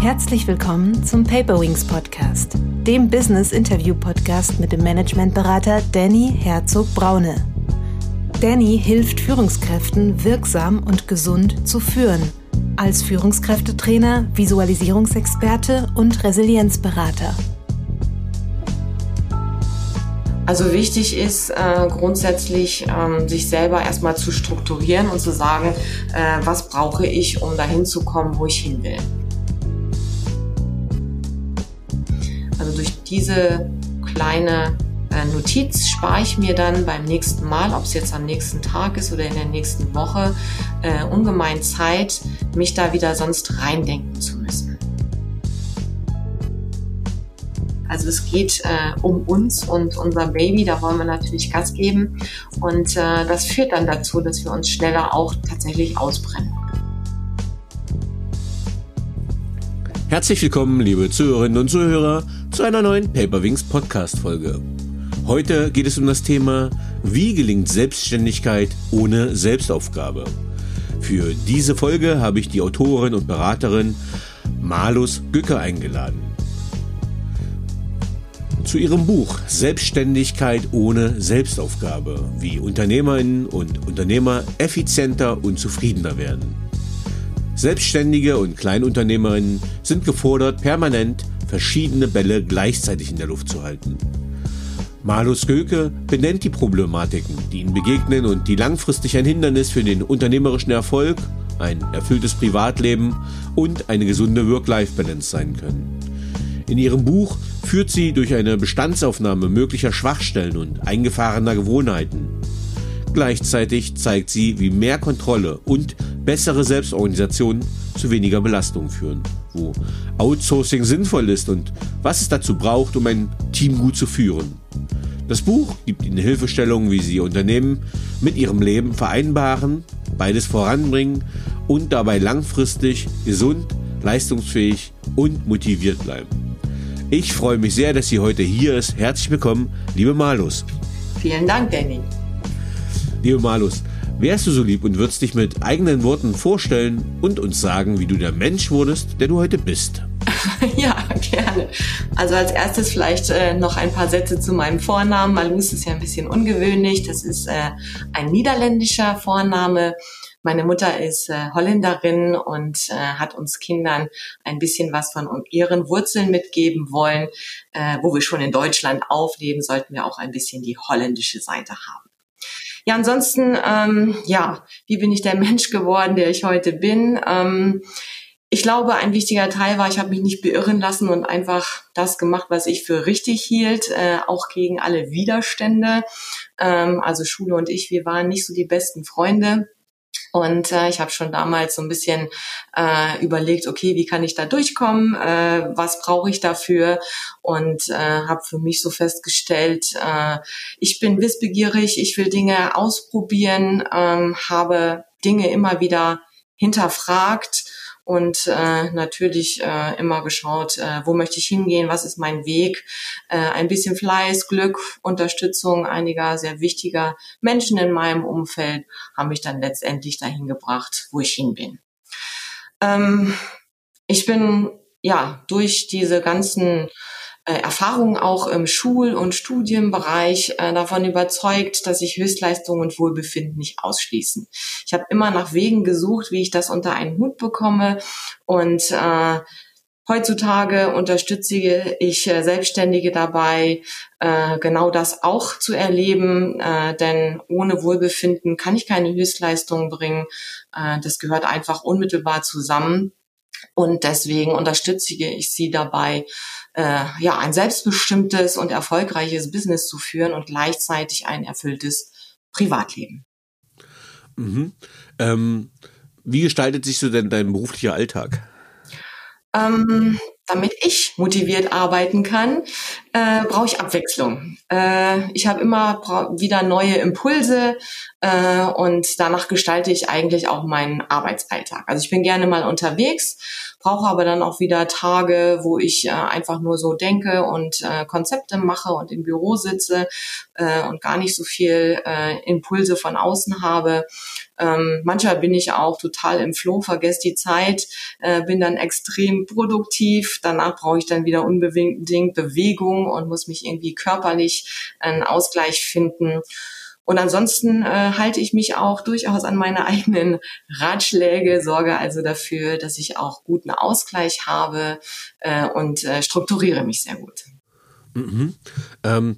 Herzlich willkommen zum Paperwings Podcast, dem Business Interview Podcast mit dem Managementberater Danny Herzog Braune. Danny hilft Führungskräften wirksam und gesund zu führen, als Führungskräftetrainer, Visualisierungsexperte und Resilienzberater. Also wichtig ist äh, grundsätzlich, ähm, sich selber erstmal zu strukturieren und zu sagen, äh, was brauche ich, um dahin zu kommen, wo ich hin will. Diese kleine äh, Notiz spare ich mir dann beim nächsten Mal, ob es jetzt am nächsten Tag ist oder in der nächsten Woche, äh, ungemein Zeit, mich da wieder sonst reindenken zu müssen. Also es geht äh, um uns und unser Baby, da wollen wir natürlich Gas geben. Und äh, das führt dann dazu, dass wir uns schneller auch tatsächlich ausbrennen. Herzlich willkommen, liebe Zuhörerinnen und Zuhörer, zu einer neuen Paperwings Podcast-Folge. Heute geht es um das Thema, wie gelingt Selbstständigkeit ohne Selbstaufgabe? Für diese Folge habe ich die Autorin und Beraterin Malus Gücke eingeladen zu ihrem Buch Selbstständigkeit ohne Selbstaufgabe, wie Unternehmerinnen und Unternehmer effizienter und zufriedener werden. Selbstständige und Kleinunternehmerinnen sind gefordert, permanent verschiedene Bälle gleichzeitig in der Luft zu halten. Malus Göke benennt die Problematiken, die ihnen begegnen und die langfristig ein Hindernis für den unternehmerischen Erfolg, ein erfülltes Privatleben und eine gesunde Work-Life-Balance sein können. In ihrem Buch führt sie durch eine Bestandsaufnahme möglicher Schwachstellen und eingefahrener Gewohnheiten. Gleichzeitig zeigt sie, wie mehr Kontrolle und bessere Selbstorganisation zu weniger Belastung führen, wo Outsourcing sinnvoll ist und was es dazu braucht, um ein Team gut zu führen. Das Buch gibt Ihnen Hilfestellungen, wie Sie Ihr Unternehmen mit Ihrem Leben vereinbaren, beides voranbringen und dabei langfristig gesund, leistungsfähig und motiviert bleiben. Ich freue mich sehr, dass sie heute hier ist. Herzlich willkommen, liebe Malus. Vielen Dank, Danny. Liebe Malus, wärst du so lieb und würdest dich mit eigenen Worten vorstellen und uns sagen, wie du der Mensch wurdest, der du heute bist? ja, gerne. Also als erstes vielleicht äh, noch ein paar Sätze zu meinem Vornamen. Malus ist ja ein bisschen ungewöhnlich. Das ist äh, ein niederländischer Vorname. Meine Mutter ist äh, Holländerin und äh, hat uns Kindern ein bisschen was von ihren Wurzeln mitgeben wollen. Äh, wo wir schon in Deutschland aufleben, sollten wir auch ein bisschen die holländische Seite haben. Ja, ansonsten, ähm, ja, wie bin ich der Mensch geworden, der ich heute bin? Ähm, ich glaube, ein wichtiger Teil war, ich habe mich nicht beirren lassen und einfach das gemacht, was ich für richtig hielt, äh, auch gegen alle Widerstände. Ähm, also Schule und ich, wir waren nicht so die besten Freunde. Und äh, ich habe schon damals so ein bisschen äh, überlegt, okay, wie kann ich da durchkommen, äh, was brauche ich dafür? Und äh, habe für mich so festgestellt, äh, ich bin wissbegierig, ich will Dinge ausprobieren, ähm, habe Dinge immer wieder hinterfragt und äh, natürlich äh, immer geschaut, äh, wo möchte ich hingehen, was ist mein Weg, äh, ein bisschen Fleiß, Glück, Unterstützung einiger sehr wichtiger Menschen in meinem Umfeld haben mich dann letztendlich dahin gebracht, wo ich hin bin. Ähm, ich bin ja durch diese ganzen Erfahrungen auch im Schul- und Studienbereich äh, davon überzeugt, dass sich Höchstleistung und Wohlbefinden nicht ausschließen. Ich habe immer nach Wegen gesucht, wie ich das unter einen Hut bekomme und äh, Heutzutage unterstütze ich äh, Selbstständige dabei, äh, genau das auch zu erleben, äh, denn ohne Wohlbefinden kann ich keine Höchstleistung bringen. Das gehört einfach unmittelbar zusammen. Und deswegen unterstütze ich sie dabei, äh, ja, ein selbstbestimmtes und erfolgreiches Business zu führen und gleichzeitig ein erfülltes Privatleben. Mhm. Ähm, wie gestaltet sich so denn dein beruflicher Alltag? Ähm, damit ich motiviert arbeiten kann, äh, brauche ich Abwechslung. Äh, ich habe immer wieder neue Impulse äh, und danach gestalte ich eigentlich auch meinen Arbeitsalltag. Also ich bin gerne mal unterwegs, brauche aber dann auch wieder Tage, wo ich äh, einfach nur so denke und äh, Konzepte mache und im Büro sitze. äh, und gar nicht so viel äh, Impulse von außen habe. Ähm, manchmal bin ich auch total im Flow, vergesse die Zeit, äh, bin dann extrem produktiv. Danach brauche ich dann wieder unbedingt Bewegung und muss mich irgendwie körperlich einen Ausgleich finden. Und ansonsten äh, halte ich mich auch durchaus an meine eigenen Ratschläge, sorge also dafür, dass ich auch guten Ausgleich habe äh, und äh, strukturiere mich sehr gut. Mhm. Ähm,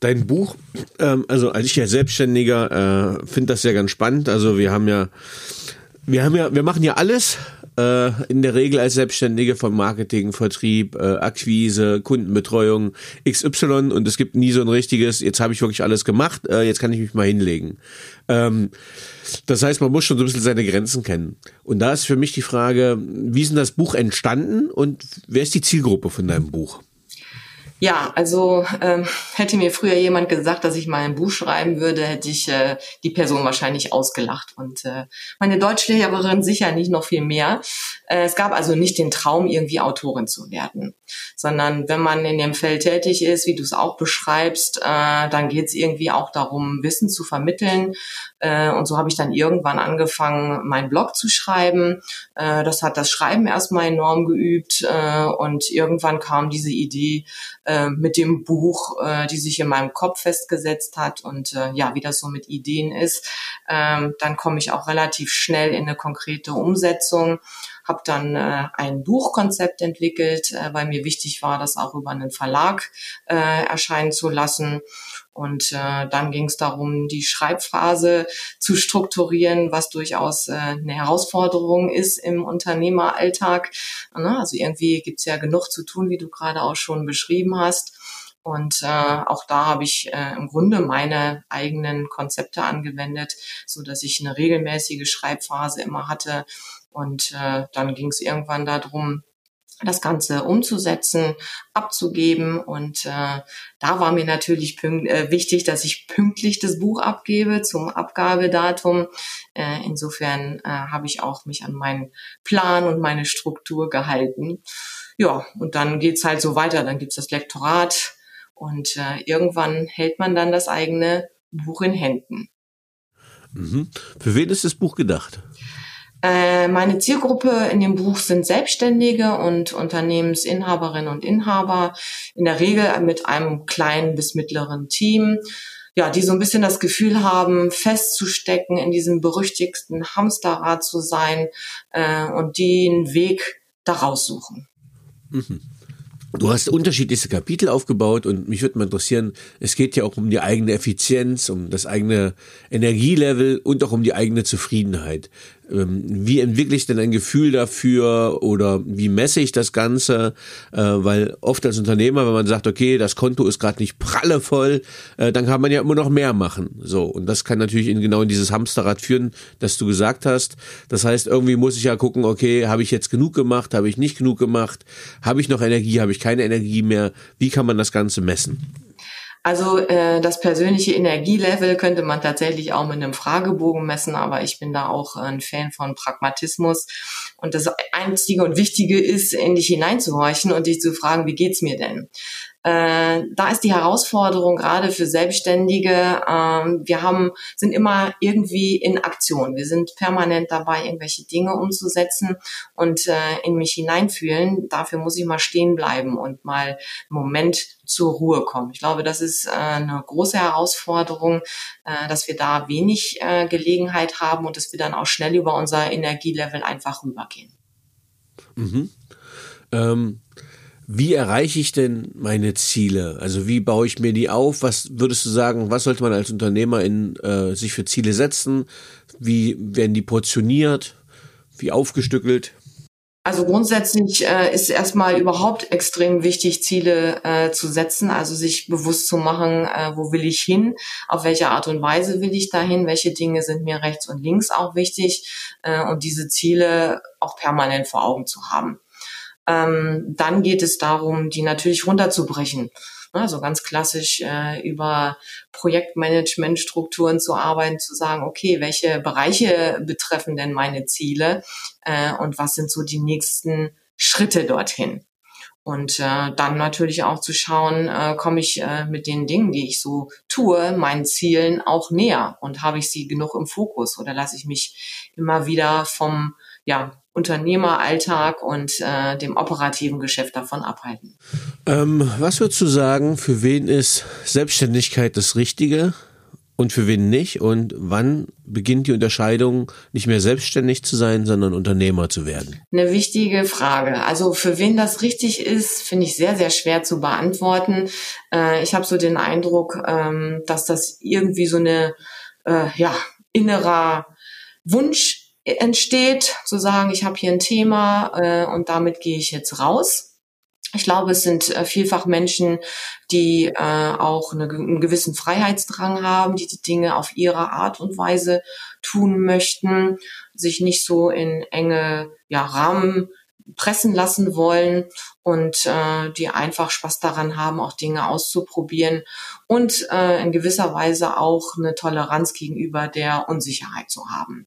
dein Buch, ähm, also als ich ja Selbstständiger äh, finde das ja ganz spannend. Also wir haben ja, wir haben ja, wir machen ja alles in der Regel als Selbstständige von Marketing, Vertrieb, äh, Akquise, Kundenbetreuung, XY und es gibt nie so ein richtiges, jetzt habe ich wirklich alles gemacht, äh, jetzt kann ich mich mal hinlegen. Ähm, das heißt, man muss schon so ein bisschen seine Grenzen kennen. Und da ist für mich die Frage, wie ist denn das Buch entstanden und wer ist die Zielgruppe von deinem Buch? Ja, also ähm, hätte mir früher jemand gesagt, dass ich mal ein Buch schreiben würde, hätte ich äh, die Person wahrscheinlich ausgelacht. Und äh, meine Deutschlehrerin sicher nicht noch viel mehr. Äh, es gab also nicht den Traum, irgendwie Autorin zu werden, sondern wenn man in dem Feld tätig ist, wie du es auch beschreibst, äh, dann geht es irgendwie auch darum, Wissen zu vermitteln. Äh, und so habe ich dann irgendwann angefangen, meinen Blog zu schreiben. Das hat das Schreiben erstmal enorm geübt und irgendwann kam diese Idee, mit dem Buch, die sich in meinem Kopf festgesetzt hat und ja, wie das so mit Ideen ist, ähm, dann komme ich auch relativ schnell in eine konkrete Umsetzung habe dann äh, ein Buchkonzept entwickelt, äh, weil mir wichtig war, das auch über einen Verlag äh, erscheinen zu lassen. Und äh, dann ging es darum, die Schreibphase zu strukturieren, was durchaus äh, eine Herausforderung ist im Unternehmeralltag. Ne? Also irgendwie gibt's ja genug zu tun, wie du gerade auch schon beschrieben hast. Und äh, auch da habe ich äh, im Grunde meine eigenen Konzepte angewendet, so dass ich eine regelmäßige Schreibphase immer hatte. Und äh, dann ging es irgendwann darum, das Ganze umzusetzen, abzugeben. Und äh, da war mir natürlich äh, wichtig, dass ich pünktlich das Buch abgebe zum Abgabedatum. Äh, insofern äh, habe ich auch mich an meinen Plan und meine Struktur gehalten. Ja, und dann geht's halt so weiter. Dann gibt's das Lektorat und äh, irgendwann hält man dann das eigene Buch in Händen. Mhm. Für wen ist das Buch gedacht? Äh, meine Zielgruppe in dem Buch sind Selbstständige und Unternehmensinhaberinnen und Inhaber, in der Regel mit einem kleinen bis mittleren Team, ja, die so ein bisschen das Gefühl haben, festzustecken, in diesem berüchtigten Hamsterrad zu sein äh, und den Weg daraus suchen. Mhm. Du hast unterschiedlichste Kapitel aufgebaut und mich würde mal interessieren, es geht ja auch um die eigene Effizienz, um das eigene Energielevel und auch um die eigene Zufriedenheit. Ähm, wie entwickle ich denn ein Gefühl dafür oder wie messe ich das Ganze? Äh, weil oft als Unternehmer, wenn man sagt, okay, das Konto ist gerade nicht prallevoll, äh, dann kann man ja immer noch mehr machen. So und das kann natürlich in genau in dieses Hamsterrad führen, das du gesagt hast. Das heißt, irgendwie muss ich ja gucken, okay, habe ich jetzt genug gemacht, habe ich nicht genug gemacht, habe ich noch Energie, habe ich keine Energie mehr? Wie kann man das Ganze messen? Also äh, das persönliche Energielevel könnte man tatsächlich auch mit einem Fragebogen messen, aber ich bin da auch ein Fan von Pragmatismus. Und das Einzige und Wichtige ist, in dich hineinzuhorchen und dich zu fragen, wie geht's mir denn? Äh, da ist die Herausforderung gerade für Selbstständige. Ähm, wir haben, sind immer irgendwie in Aktion. Wir sind permanent dabei, irgendwelche Dinge umzusetzen und äh, in mich hineinfühlen. Dafür muss ich mal stehen bleiben und mal einen Moment zur Ruhe kommen. Ich glaube, das ist äh, eine große Herausforderung, äh, dass wir da wenig äh, Gelegenheit haben und dass wir dann auch schnell über unser Energielevel einfach rübergehen. Mhm. Ähm wie erreiche ich denn meine Ziele? Also wie baue ich mir die auf? Was würdest du sagen, was sollte man als Unternehmer in, äh, sich für Ziele setzen? Wie werden die portioniert? Wie aufgestückelt? Also grundsätzlich äh, ist erstmal überhaupt extrem wichtig, Ziele äh, zu setzen, also sich bewusst zu machen, äh, wo will ich hin, auf welche Art und Weise will ich dahin, welche Dinge sind mir rechts und links auch wichtig äh, und diese Ziele auch permanent vor Augen zu haben. Ähm, dann geht es darum, die natürlich runterzubrechen. Also ganz klassisch äh, über Projektmanagementstrukturen zu arbeiten, zu sagen, okay, welche Bereiche betreffen denn meine Ziele äh, und was sind so die nächsten Schritte dorthin? Und äh, dann natürlich auch zu schauen, äh, komme ich äh, mit den Dingen, die ich so tue, meinen Zielen auch näher und habe ich sie genug im Fokus oder lasse ich mich immer wieder vom ja, Unternehmeralltag und äh, dem operativen Geschäft davon abhalten. Ähm, was würdest du sagen, für wen ist Selbstständigkeit das Richtige? und für wen nicht? Und wann beginnt die Unterscheidung, nicht mehr selbstständig zu sein, sondern Unternehmer zu werden? Eine wichtige Frage. Also für wen das richtig ist, finde ich sehr, sehr schwer zu beantworten. Äh, ich habe so den Eindruck, ähm, dass das irgendwie so eine äh, ja, innerer Wunsch entsteht, zu sagen, ich habe hier ein Thema äh, und damit gehe ich jetzt raus. Ich glaube, es sind äh, vielfach Menschen, die äh, auch eine, einen gewissen Freiheitsdrang haben, die die Dinge auf ihre Art und Weise tun möchten, sich nicht so in enge ja, Rahmen pressen lassen wollen und äh, die einfach Spaß daran haben, auch Dinge auszuprobieren und äh, in gewisser Weise auch eine Toleranz gegenüber der Unsicherheit zu haben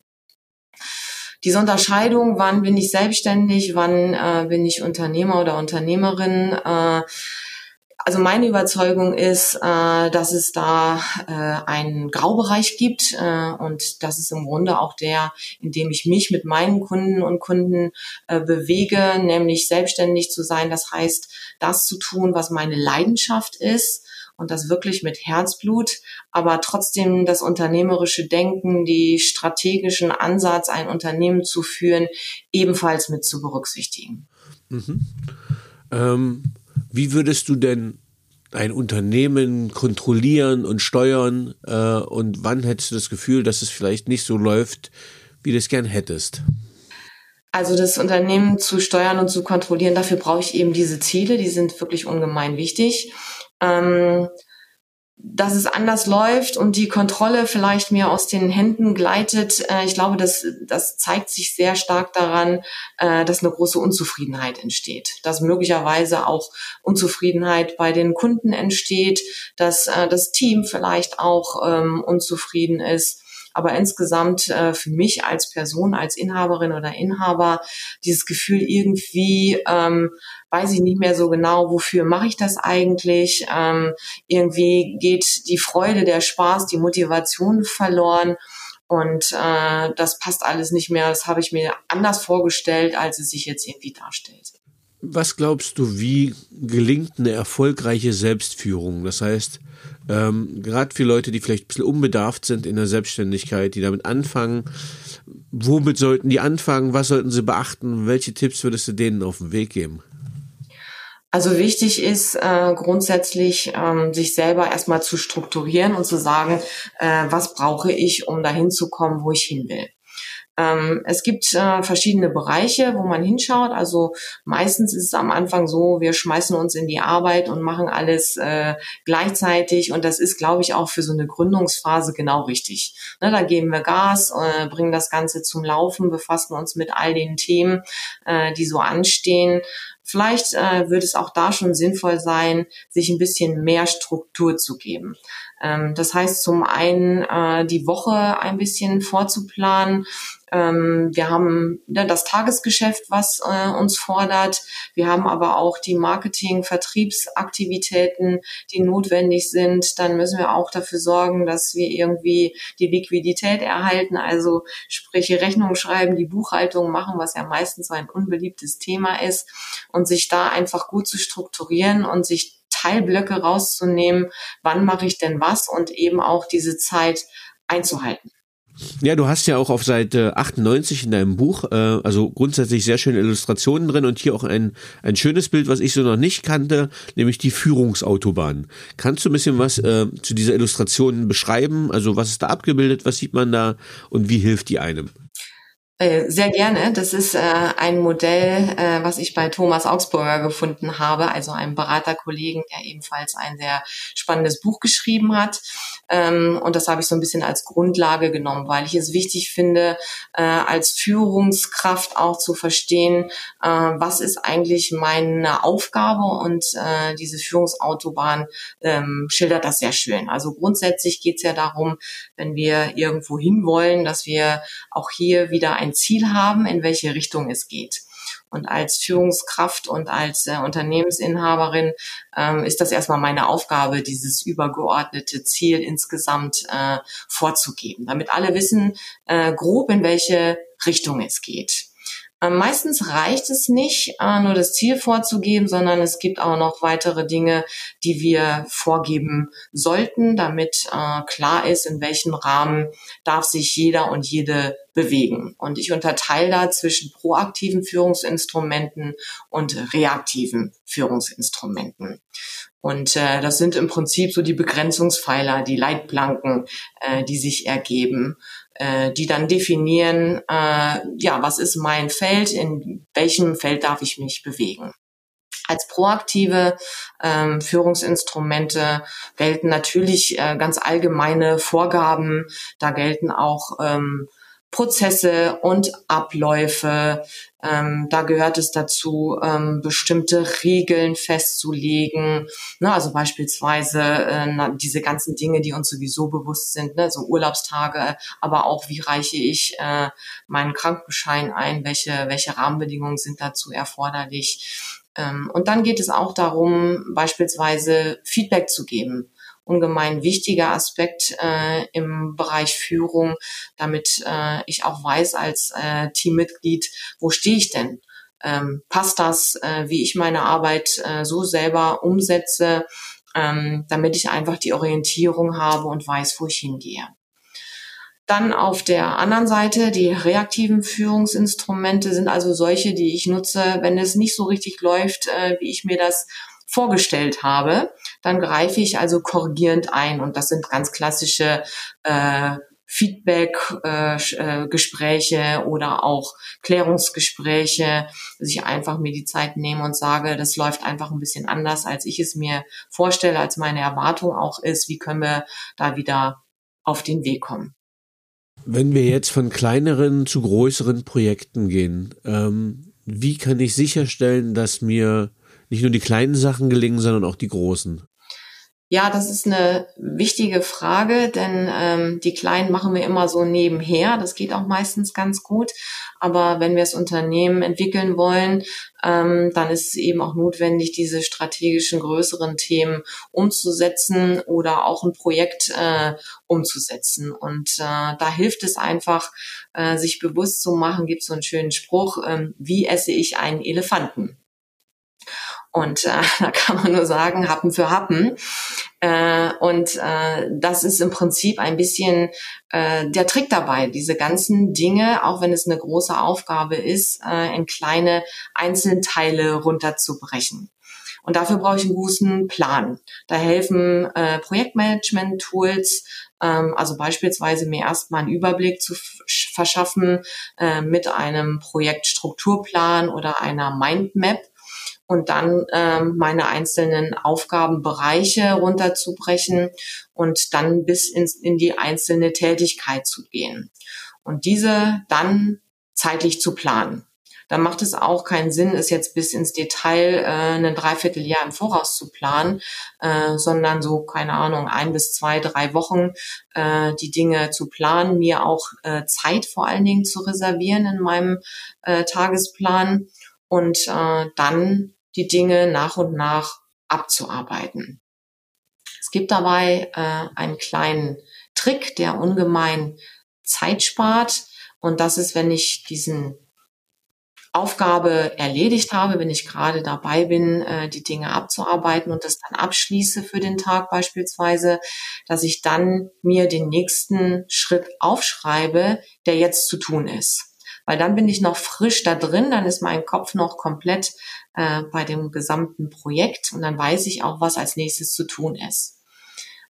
diese Unterscheidung, wann bin ich selbstständig, wann äh, bin ich Unternehmer oder Unternehmerin, äh, also meine Überzeugung ist, äh, dass es da äh, einen Graubereich gibt äh, und das ist im Grunde auch der, in dem ich mich mit meinen Kunden und Kunden äh, bewege, nämlich selbstständig zu sein. Das heißt, das zu tun, was meine Leidenschaft ist und das wirklich mit Herzblut, aber trotzdem das unternehmerische Denken, die strategischen Ansatz, ein Unternehmen zu führen, ebenfalls mit zu berücksichtigen. Mhm. Ähm, wie würdest du denn ein Unternehmen kontrollieren und steuern äh, und wann hättest du das Gefühl, dass es vielleicht nicht so läuft, wie du es gern hättest? Also das Unternehmen zu steuern und zu kontrollieren, dafür brauche ich eben diese Ziele, die sind wirklich ungemein wichtig ähm, dass es anders läuft und die Kontrolle vielleicht mir aus den Händen gleitet. Äh, ich glaube, das, das zeigt sich sehr stark daran, äh, dass eine große Unzufriedenheit entsteht, dass möglicherweise auch Unzufriedenheit bei den Kunden entsteht, dass äh, das Team vielleicht auch ähm, unzufrieden ist. Aber insgesamt äh, für mich als Person, als Inhaberin oder Inhaber, dieses Gefühl irgendwie, ähm, weiß ich nicht mehr so genau, wofür mache ich das eigentlich. Ähm, irgendwie geht die Freude, der Spaß, die Motivation verloren. Und äh, das passt alles nicht mehr. Das habe ich mir anders vorgestellt, als es sich jetzt irgendwie darstellt. Was glaubst du, wie gelingt eine erfolgreiche Selbstführung? Das heißt, ähm, gerade für Leute, die vielleicht ein bisschen unbedarft sind in der Selbstständigkeit, die damit anfangen, womit sollten die anfangen? Was sollten sie beachten? Welche Tipps würdest du denen auf den Weg geben? Also wichtig ist äh, grundsätzlich, ähm, sich selber erstmal zu strukturieren und zu sagen, äh, was brauche ich, um dahin zu kommen, wo ich hin will. Ähm, es gibt äh, verschiedene Bereiche, wo man hinschaut. Also meistens ist es am Anfang so, wir schmeißen uns in die Arbeit und machen alles äh, gleichzeitig. Und das ist, glaube ich, auch für so eine Gründungsphase genau richtig. Ne, da geben wir Gas, äh, bringen das Ganze zum Laufen, befassen uns mit all den Themen, äh, die so anstehen. Vielleicht äh, wird es auch da schon sinnvoll sein, sich ein bisschen mehr Struktur zu geben. Ähm, das heißt zum einen äh, die Woche ein bisschen vorzuplanen, ähm, wir haben ne, das Tagesgeschäft, was äh, uns fordert. Wir haben aber auch die Marketing-, Vertriebsaktivitäten, die notwendig sind. Dann müssen wir auch dafür sorgen, dass wir irgendwie die Liquidität erhalten, also sprich Rechnung schreiben, die Buchhaltung machen, was ja meistens so ein unbeliebtes Thema ist und sich da einfach gut zu strukturieren und sich Teilblöcke rauszunehmen, wann mache ich denn was und eben auch diese Zeit einzuhalten. Ja, du hast ja auch auf Seite 98 in deinem Buch, äh, also grundsätzlich sehr schöne Illustrationen drin und hier auch ein, ein schönes Bild, was ich so noch nicht kannte, nämlich die Führungsautobahn. Kannst du ein bisschen was äh, zu dieser Illustration beschreiben? Also was ist da abgebildet, was sieht man da und wie hilft die einem? Äh, sehr gerne. Das ist äh, ein Modell, äh, was ich bei Thomas Augsburger gefunden habe, also einem Beraterkollegen, der ebenfalls ein sehr spannendes Buch geschrieben hat. Ähm, und das habe ich so ein bisschen als Grundlage genommen, weil ich es wichtig finde, äh, als Führungskraft auch zu verstehen, äh, was ist eigentlich meine Aufgabe und äh, diese Führungsautobahn ähm, schildert das sehr schön. Also grundsätzlich geht es ja darum, wenn wir irgendwo hinwollen, dass wir auch hier wieder ein ein Ziel haben, in welche Richtung es geht. Und als Führungskraft und als äh, Unternehmensinhaberin ähm, ist das erstmal meine Aufgabe, dieses übergeordnete Ziel insgesamt äh, vorzugeben, damit alle wissen äh, grob, in welche Richtung es geht. Ähm, meistens reicht es nicht, äh, nur das Ziel vorzugeben, sondern es gibt auch noch weitere Dinge, die wir vorgeben sollten, damit äh, klar ist, in welchem Rahmen darf sich jeder und jede bewegen. Und ich unterteile da zwischen proaktiven Führungsinstrumenten und reaktiven Führungsinstrumenten. Und äh, das sind im Prinzip so die Begrenzungspfeiler, die Leitplanken, äh, die sich ergeben äh, die dann definieren, äh, ja, was ist mein Feld, in welchem Feld darf ich mich bewegen. Als proaktive ähm, Führungsinstrumente gelten natürlich äh, ganz allgemeine Vorgaben. Da gelten auch ähm, Prozesse und Abläufe. Ähm, da gehört es dazu, ähm, bestimmte Regeln festzulegen. Ne, also beispielsweise äh, diese ganzen Dinge, die uns sowieso bewusst sind, ne, so Urlaubstage, aber auch wie reiche ich äh, meinen Krankenschein ein, welche, welche Rahmenbedingungen sind dazu erforderlich. Ähm, und dann geht es auch darum, beispielsweise Feedback zu geben ungemein wichtiger Aspekt äh, im Bereich Führung, damit äh, ich auch weiß als äh, Teammitglied, wo stehe ich denn? Ähm, passt das, äh, wie ich meine Arbeit äh, so selber umsetze, ähm, damit ich einfach die Orientierung habe und weiß, wo ich hingehe. Dann auf der anderen Seite, die reaktiven Führungsinstrumente sind also solche, die ich nutze, wenn es nicht so richtig läuft, äh, wie ich mir das vorgestellt habe, dann greife ich also korrigierend ein. Und das sind ganz klassische äh, Feedback-Gespräche äh, äh, oder auch Klärungsgespräche, dass ich einfach mir die Zeit nehme und sage, das läuft einfach ein bisschen anders, als ich es mir vorstelle, als meine Erwartung auch ist. Wie können wir da wieder auf den Weg kommen? Wenn wir jetzt von kleineren zu größeren Projekten gehen, ähm, wie kann ich sicherstellen, dass mir nicht nur die kleinen Sachen gelingen, sondern auch die großen? Ja, das ist eine wichtige Frage, denn ähm, die Kleinen machen wir immer so nebenher. Das geht auch meistens ganz gut. Aber wenn wir das Unternehmen entwickeln wollen, ähm, dann ist es eben auch notwendig, diese strategischen größeren Themen umzusetzen oder auch ein Projekt äh, umzusetzen. Und äh, da hilft es einfach, äh, sich bewusst zu machen, gibt so einen schönen Spruch, äh, wie esse ich einen Elefanten? Und äh, da kann man nur sagen, Happen für Happen. Äh, und äh, das ist im Prinzip ein bisschen äh, der Trick dabei, diese ganzen Dinge, auch wenn es eine große Aufgabe ist, äh, in kleine Einzelteile runterzubrechen. Und dafür brauche ich einen guten Plan. Da helfen äh, Projektmanagement-Tools, ähm, also beispielsweise mir erstmal einen Überblick zu verschaffen äh, mit einem Projektstrukturplan oder einer Mindmap und dann ähm, meine einzelnen Aufgabenbereiche runterzubrechen und dann bis ins, in die einzelne Tätigkeit zu gehen. Und diese dann zeitlich zu planen. Da macht es auch keinen Sinn, es jetzt bis ins Detail äh, ein Dreivierteljahr im Voraus zu planen, äh, sondern so, keine Ahnung, ein bis zwei, drei Wochen äh, die Dinge zu planen, mir auch äh, Zeit vor allen Dingen zu reservieren in meinem äh, Tagesplan und äh, dann die Dinge nach und nach abzuarbeiten. Es gibt dabei äh, einen kleinen Trick, der ungemein Zeit spart. Und das ist, wenn ich diesen Aufgabe erledigt habe, wenn ich gerade dabei bin, äh, die Dinge abzuarbeiten und das dann abschließe für den Tag beispielsweise, dass ich dann mir den nächsten Schritt aufschreibe, der jetzt zu tun ist weil dann bin ich noch frisch da drin, dann ist mein Kopf noch komplett äh, bei dem gesamten Projekt und dann weiß ich auch, was als nächstes zu tun ist.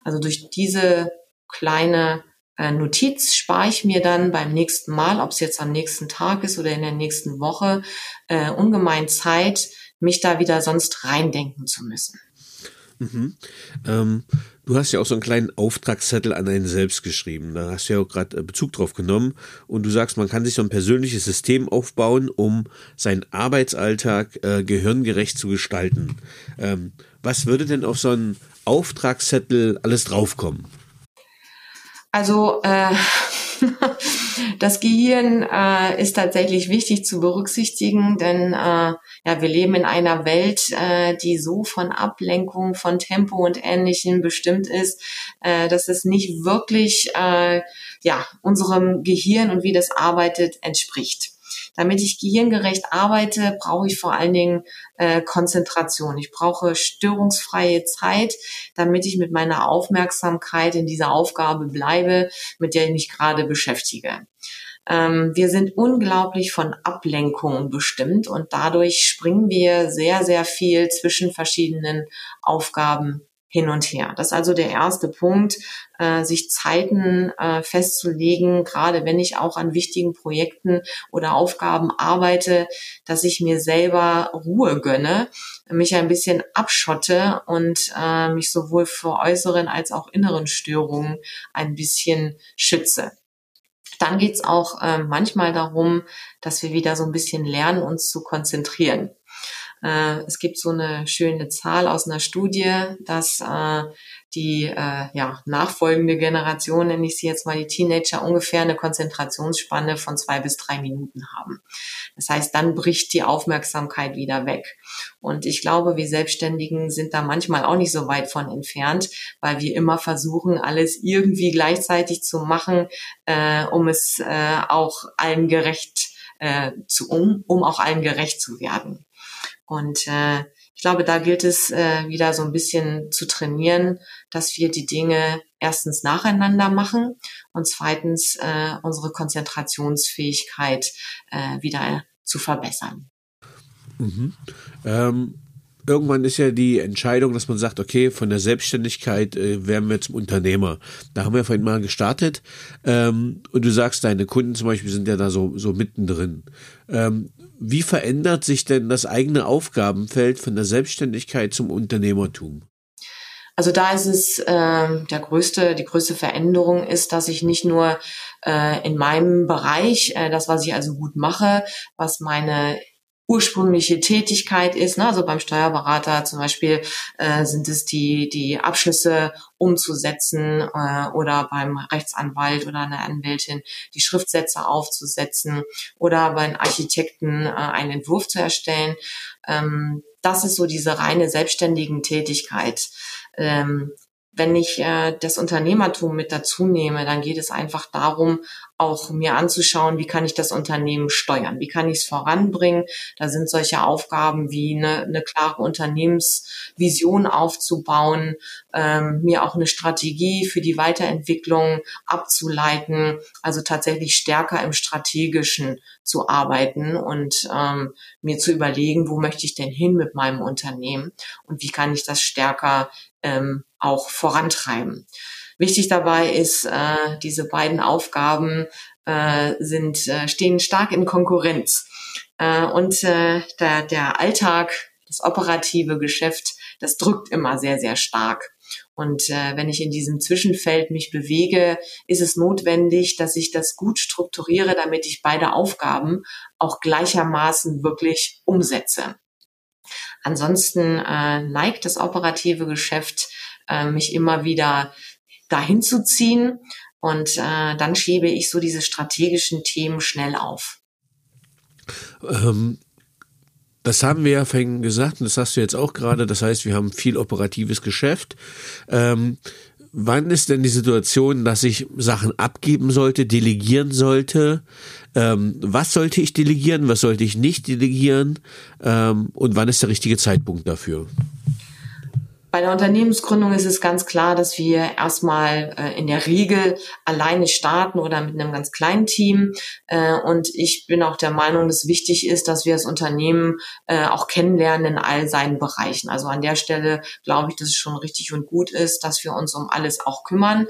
Also durch diese kleine äh, Notiz spare ich mir dann beim nächsten Mal, ob es jetzt am nächsten Tag ist oder in der nächsten Woche, äh, ungemein Zeit, mich da wieder sonst reindenken zu müssen. Mhm. Ähm, du hast ja auch so einen kleinen Auftragszettel an einen selbst geschrieben. Da hast du ja auch gerade äh, Bezug drauf genommen. Und du sagst, man kann sich so ein persönliches System aufbauen, um seinen Arbeitsalltag äh, gehirngerecht zu gestalten. Ähm, was würde denn auf so einen Auftragszettel alles draufkommen? Also äh, Das Gehirn äh, ist tatsächlich wichtig zu berücksichtigen, denn äh, ja, wir leben in einer Welt, äh, die so von Ablenkung, von Tempo und Ähnlichem bestimmt ist, äh, dass es nicht wirklich äh, ja unserem Gehirn und wie das arbeitet entspricht. Damit ich gehirngerecht arbeite, brauche ich vor allen Dingen äh, Konzentration. Ich brauche störungsfreie Zeit, damit ich mit meiner Aufmerksamkeit in dieser Aufgabe bleibe, mit der ich mich gerade beschäftige. Ähm, wir sind unglaublich von Ablenkungen bestimmt und dadurch springen wir sehr, sehr viel zwischen verschiedenen Aufgaben hin und her. Das ist also der erste Punkt, äh, sich Zeiten äh, festzulegen, gerade wenn ich auch an wichtigen Projekten oder Aufgaben arbeite, dass ich mir selber Ruhe gönne, mich ein bisschen abschotte und äh, mich sowohl vor äußeren als auch inneren Störungen ein bisschen schütze. Dann geht's auch äh, manchmal darum, dass wir wieder so ein bisschen lernen, uns zu konzentrieren. Äh, es gibt so eine schöne Zahl aus einer Studie, dass äh, die äh, ja, nachfolgende Generation, nenne ich sie jetzt mal die Teenager, ungefähr eine Konzentrationsspanne von zwei bis drei Minuten haben. Das heißt, dann bricht die Aufmerksamkeit wieder weg. Und ich glaube, wir Selbstständigen sind da manchmal auch nicht so weit von entfernt, weil wir immer versuchen, alles irgendwie gleichzeitig zu machen, äh, um es äh, auch allen gerecht äh, zu, um, um auch allen gerecht zu werden. Und äh, ich glaube, da gilt es äh, wieder so ein bisschen zu trainieren, dass wir die Dinge erstens nacheinander machen und zweitens äh, unsere Konzentrationsfähigkeit äh, wieder zu verbessern. Mhm. Ähm, irgendwann ist ja die Entscheidung, dass man sagt, okay, von der Selbstständigkeit äh, werden wir zum Unternehmer. Da haben wir vorhin mal gestartet. Ähm, und du sagst, deine Kunden zum Beispiel sind ja da so, so mittendrin. Ähm, wie verändert sich denn das eigene Aufgabenfeld von der Selbstständigkeit zum Unternehmertum? Also da ist es äh, der größte, die größte Veränderung ist, dass ich nicht nur äh, in meinem Bereich, äh, das was ich also gut mache, was meine ursprüngliche Tätigkeit ist. Ne? Also beim Steuerberater zum Beispiel äh, sind es die, die Abschlüsse umzusetzen äh, oder beim Rechtsanwalt oder einer Anwältin die Schriftsätze aufzusetzen oder beim Architekten äh, einen Entwurf zu erstellen. Ähm, das ist so diese reine selbstständigen Tätigkeit. Ähm, wenn ich äh, das Unternehmertum mit dazu nehme, dann geht es einfach darum, auch mir anzuschauen, wie kann ich das Unternehmen steuern, wie kann ich es voranbringen. Da sind solche Aufgaben wie eine, eine klare Unternehmensvision aufzubauen, ähm, mir auch eine Strategie für die Weiterentwicklung abzuleiten, also tatsächlich stärker im strategischen zu arbeiten und ähm, mir zu überlegen, wo möchte ich denn hin mit meinem Unternehmen und wie kann ich das stärker ähm, auch vorantreiben. Wichtig dabei ist, äh, diese beiden Aufgaben äh, sind, äh, stehen stark in Konkurrenz. Äh, und äh, der, der Alltag, das operative Geschäft, das drückt immer sehr, sehr stark. Und äh, wenn ich in diesem Zwischenfeld mich bewege, ist es notwendig, dass ich das gut strukturiere, damit ich beide Aufgaben auch gleichermaßen wirklich umsetze. Ansonsten äh, neigt das operative Geschäft äh, mich immer wieder dahin zu ziehen und äh, dann schiebe ich so diese strategischen Themen schnell auf. Ähm, das haben wir ja vorhin gesagt und das hast du jetzt auch gerade. Das heißt, wir haben viel operatives Geschäft. Ähm, wann ist denn die Situation, dass ich Sachen abgeben sollte, delegieren sollte? Ähm, was sollte ich delegieren, was sollte ich nicht delegieren? Ähm, und wann ist der richtige Zeitpunkt dafür? Bei der Unternehmensgründung ist es ganz klar, dass wir erstmal äh, in der Regel alleine starten oder mit einem ganz kleinen Team. Äh, und ich bin auch der Meinung, dass wichtig ist, dass wir das Unternehmen äh, auch kennenlernen in all seinen Bereichen. Also an der Stelle glaube ich, dass es schon richtig und gut ist, dass wir uns um alles auch kümmern.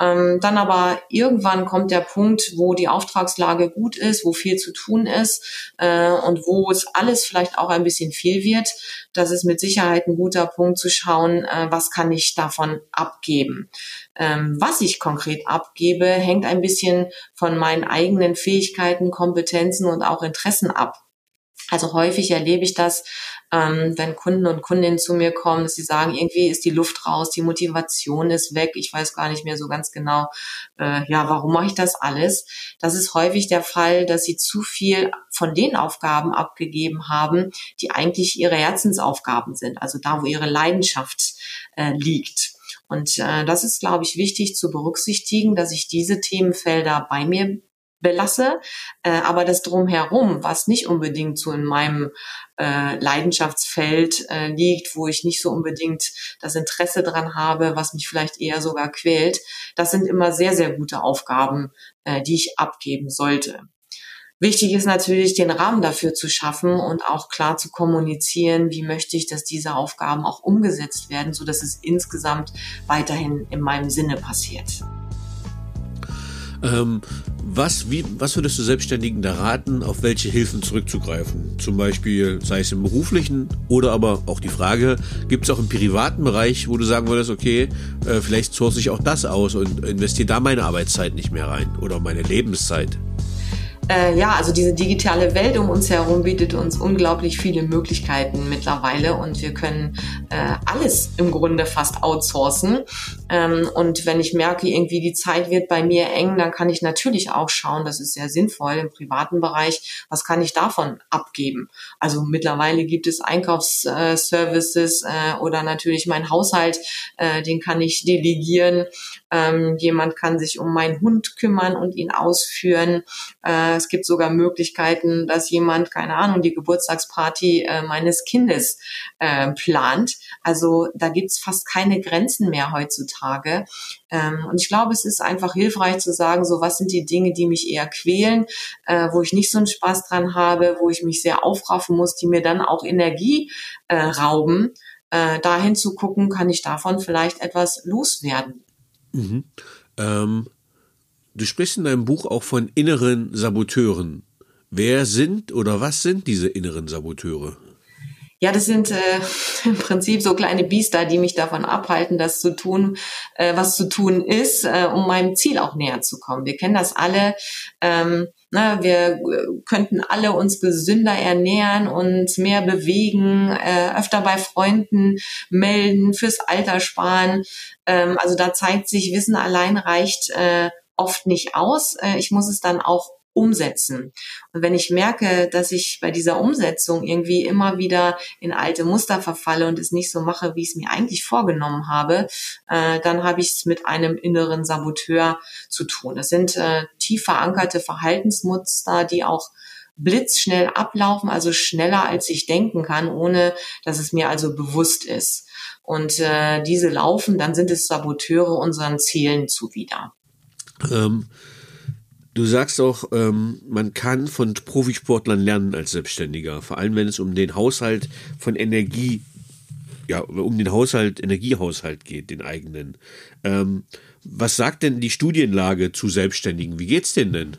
Ähm, dann aber irgendwann kommt der Punkt, wo die Auftragslage gut ist, wo viel zu tun ist äh, und wo es alles vielleicht auch ein bisschen viel wird. Das ist mit Sicherheit ein guter Punkt zu schauen, äh, was kann ich davon abgeben. Ähm, was ich konkret abgebe, hängt ein bisschen von meinen eigenen Fähigkeiten, Kompetenzen und auch Interessen ab. Also häufig erlebe ich das, ähm, wenn Kunden und Kundinnen zu mir kommen, dass sie sagen, irgendwie ist die Luft raus, die Motivation ist weg, ich weiß gar nicht mehr so ganz genau, äh, ja, warum mache ich das alles? Das ist häufig der Fall, dass sie zu viel von den Aufgaben abgegeben haben, die eigentlich ihre Herzensaufgaben sind, also da, wo ihre Leidenschaft äh, liegt. Und äh, das ist, glaube ich, wichtig zu berücksichtigen, dass ich diese Themenfelder bei mir belasse, äh, aber das drumherum, was nicht unbedingt so in meinem äh, Leidenschaftsfeld äh, liegt, wo ich nicht so unbedingt das Interesse dran habe, was mich vielleicht eher sogar quält, das sind immer sehr, sehr gute Aufgaben, äh, die ich abgeben sollte. Wichtig ist natürlich, den Rahmen dafür zu schaffen und auch klar zu kommunizieren, wie möchte ich, dass diese Aufgaben auch umgesetzt werden, so dass es insgesamt weiterhin in meinem Sinne passiert. Ähm, was, wie, was würdest du Selbstständigen da raten, auf welche Hilfen zurückzugreifen? Zum Beispiel, sei es im beruflichen oder aber auch die Frage, gibt es auch im privaten Bereich, wo du sagen würdest, okay, äh, vielleicht source ich auch das aus und investiere da meine Arbeitszeit nicht mehr rein oder meine Lebenszeit? Äh, ja, also diese digitale Welt um uns herum bietet uns unglaublich viele Möglichkeiten mittlerweile und wir können äh, alles im Grunde fast outsourcen. Ähm, und wenn ich merke, irgendwie die Zeit wird bei mir eng, dann kann ich natürlich auch schauen, das ist sehr sinnvoll im privaten Bereich, was kann ich davon abgeben? Also mittlerweile gibt es Einkaufsservices äh, oder natürlich mein Haushalt, äh, den kann ich delegieren. Ähm, jemand kann sich um meinen Hund kümmern und ihn ausführen. Äh, es gibt sogar Möglichkeiten, dass jemand, keine Ahnung, die Geburtstagsparty äh, meines Kindes äh, plant. Also da gibt's fast keine Grenzen mehr heutzutage. Ähm, und ich glaube, es ist einfach hilfreich zu sagen, so was sind die Dinge, die mich eher quälen, äh, wo ich nicht so einen Spaß dran habe, wo ich mich sehr aufraffen muss, die mir dann auch Energie äh, rauben. Äh, dahin zu gucken, kann ich davon vielleicht etwas loswerden. Mhm. Ähm, Du sprichst in deinem Buch auch von inneren Saboteuren. Wer sind oder was sind diese inneren Saboteure? Ja, das sind äh, im Prinzip so kleine Biester, die mich davon abhalten, das zu tun, äh, was zu tun ist, äh, um meinem Ziel auch näher zu kommen. Wir kennen das alle. Ähm, na, wir könnten alle uns gesünder ernähren, uns mehr bewegen, äh, öfter bei Freunden melden, fürs Alter sparen. Ähm, also da zeigt sich, Wissen allein reicht äh, oft nicht aus. Äh, ich muss es dann auch umsetzen. Und wenn ich merke, dass ich bei dieser Umsetzung irgendwie immer wieder in alte Muster verfalle und es nicht so mache, wie ich es mir eigentlich vorgenommen habe, äh, dann habe ich es mit einem inneren Saboteur zu tun. Das sind äh, tief verankerte Verhaltensmuster, die auch blitzschnell ablaufen, also schneller als ich denken kann, ohne dass es mir also bewusst ist. Und äh, diese laufen, dann sind es Saboteure unseren Zielen zuwider. Ähm, du sagst auch, ähm, man kann von Profisportlern lernen als Selbstständiger, vor allem wenn es um den Haushalt von Energie, ja, um den Haushalt, Energiehaushalt geht, den eigenen. Ähm, was sagt denn die Studienlage zu Selbstständigen? Wie geht's denen denn?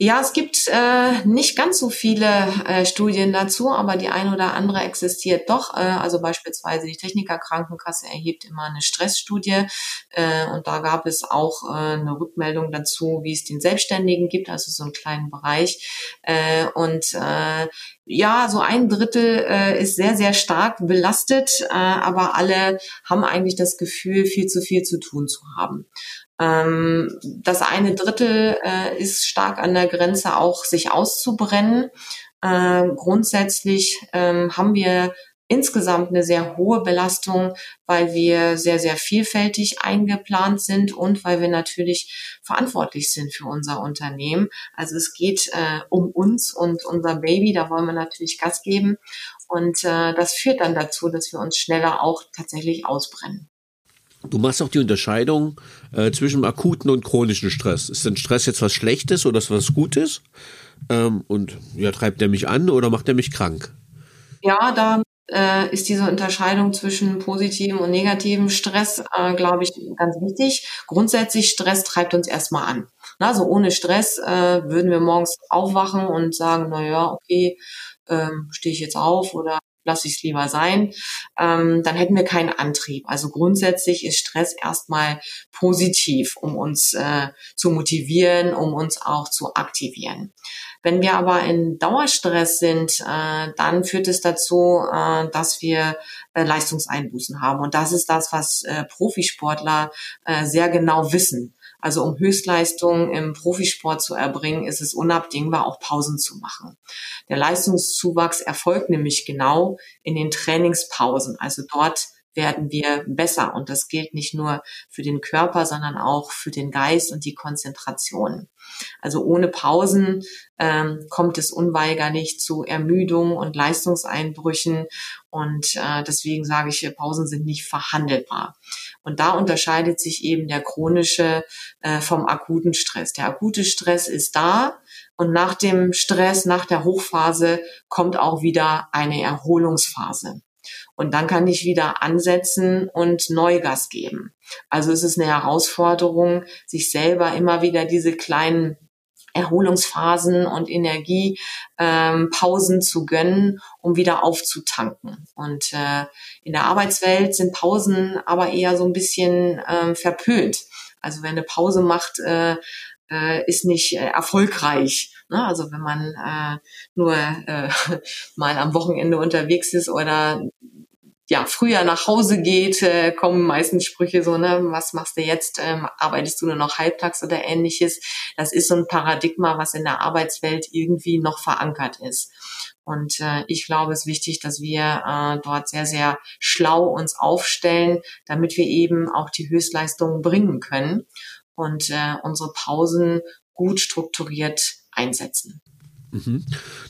Ja, es gibt äh, nicht ganz so viele äh, Studien dazu, aber die eine oder andere existiert doch. Äh, also beispielsweise die Technikerkrankenkasse erhebt immer eine Stressstudie äh, und da gab es auch äh, eine Rückmeldung dazu, wie es den Selbstständigen gibt, also so einen kleinen Bereich. Äh, und äh, ja, so ein Drittel äh, ist sehr, sehr stark belastet, äh, aber alle haben eigentlich das Gefühl, viel zu viel zu tun zu haben. Ähm, das eine Drittel äh, ist stark an der Grenze auch sich auszubrennen. Äh, grundsätzlich ähm, haben wir insgesamt eine sehr hohe Belastung, weil wir sehr, sehr vielfältig eingeplant sind und weil wir natürlich verantwortlich sind für unser Unternehmen. Also es geht äh, um uns und unser Baby, da wollen wir natürlich Gas geben. Und äh, das führt dann dazu, dass wir uns schneller auch tatsächlich ausbrennen. Du machst auch die Unterscheidung äh, zwischen akuten und chronischen Stress. Ist denn Stress jetzt was Schlechtes oder was Gutes? Ähm, und ja, treibt der mich an oder macht er mich krank? Ja, da äh, ist diese Unterscheidung zwischen positivem und negativem Stress, äh, glaube ich, ganz wichtig. Grundsätzlich Stress treibt uns erstmal an. Also ohne Stress äh, würden wir morgens aufwachen und sagen, na ja, okay, ähm, stehe ich jetzt auf oder lasse ich es lieber sein, ähm, dann hätten wir keinen Antrieb. Also grundsätzlich ist Stress erstmal positiv, um uns äh, zu motivieren, um uns auch zu aktivieren. Wenn wir aber in Dauerstress sind, äh, dann führt es dazu, äh, dass wir äh, Leistungseinbußen haben. Und das ist das, was äh, Profisportler äh, sehr genau wissen. Also um Höchstleistung im Profisport zu erbringen, ist es unabdingbar, auch Pausen zu machen. Der Leistungszuwachs erfolgt nämlich genau in den Trainingspausen. Also dort werden wir besser. Und das gilt nicht nur für den Körper, sondern auch für den Geist und die Konzentration. Also ohne Pausen ähm, kommt es unweigerlich zu Ermüdung und Leistungseinbrüchen. Und äh, deswegen sage ich, Pausen sind nicht verhandelbar. Und da unterscheidet sich eben der chronische äh, vom akuten Stress. Der akute Stress ist da und nach dem Stress, nach der Hochphase kommt auch wieder eine Erholungsphase. Und dann kann ich wieder ansetzen und Neugas geben. Also es ist eine Herausforderung, sich selber immer wieder diese kleinen Erholungsphasen und Energiepausen ähm, zu gönnen, um wieder aufzutanken. Und äh, in der Arbeitswelt sind Pausen aber eher so ein bisschen ähm, verpönt. Also wer eine Pause macht, äh, äh, ist nicht äh, erfolgreich. Ne? Also wenn man äh, nur äh, mal am Wochenende unterwegs ist oder ja, früher nach Hause geht, äh, kommen meistens Sprüche so, ne, was machst du jetzt? Ähm, arbeitest du nur noch halbtags oder ähnliches? Das ist so ein Paradigma, was in der Arbeitswelt irgendwie noch verankert ist. Und äh, ich glaube, es ist wichtig, dass wir äh, dort sehr, sehr schlau uns aufstellen, damit wir eben auch die Höchstleistungen bringen können und äh, unsere Pausen gut strukturiert einsetzen. Mhm.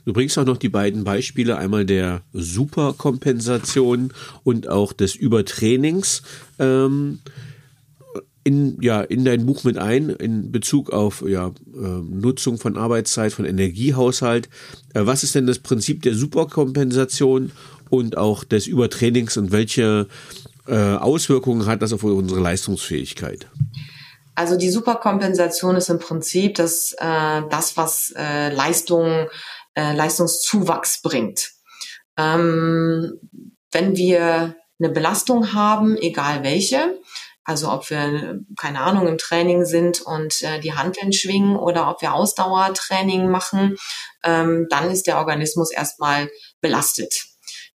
Du bringst auch noch die beiden Beispiele, einmal der Superkompensation und auch des Übertrainings ähm, in, ja, in dein Buch mit ein, in Bezug auf ja, äh, Nutzung von Arbeitszeit, von Energiehaushalt. Äh, was ist denn das Prinzip der Superkompensation und auch des Übertrainings und welche äh, Auswirkungen hat das auf unsere Leistungsfähigkeit? Also die Superkompensation ist im Prinzip das, äh, das was äh, Leistung, äh, Leistungszuwachs bringt. Ähm, wenn wir eine Belastung haben, egal welche, also ob wir, keine Ahnung, im Training sind und äh, die Handeln schwingen oder ob wir Ausdauertraining machen, ähm, dann ist der Organismus erstmal belastet.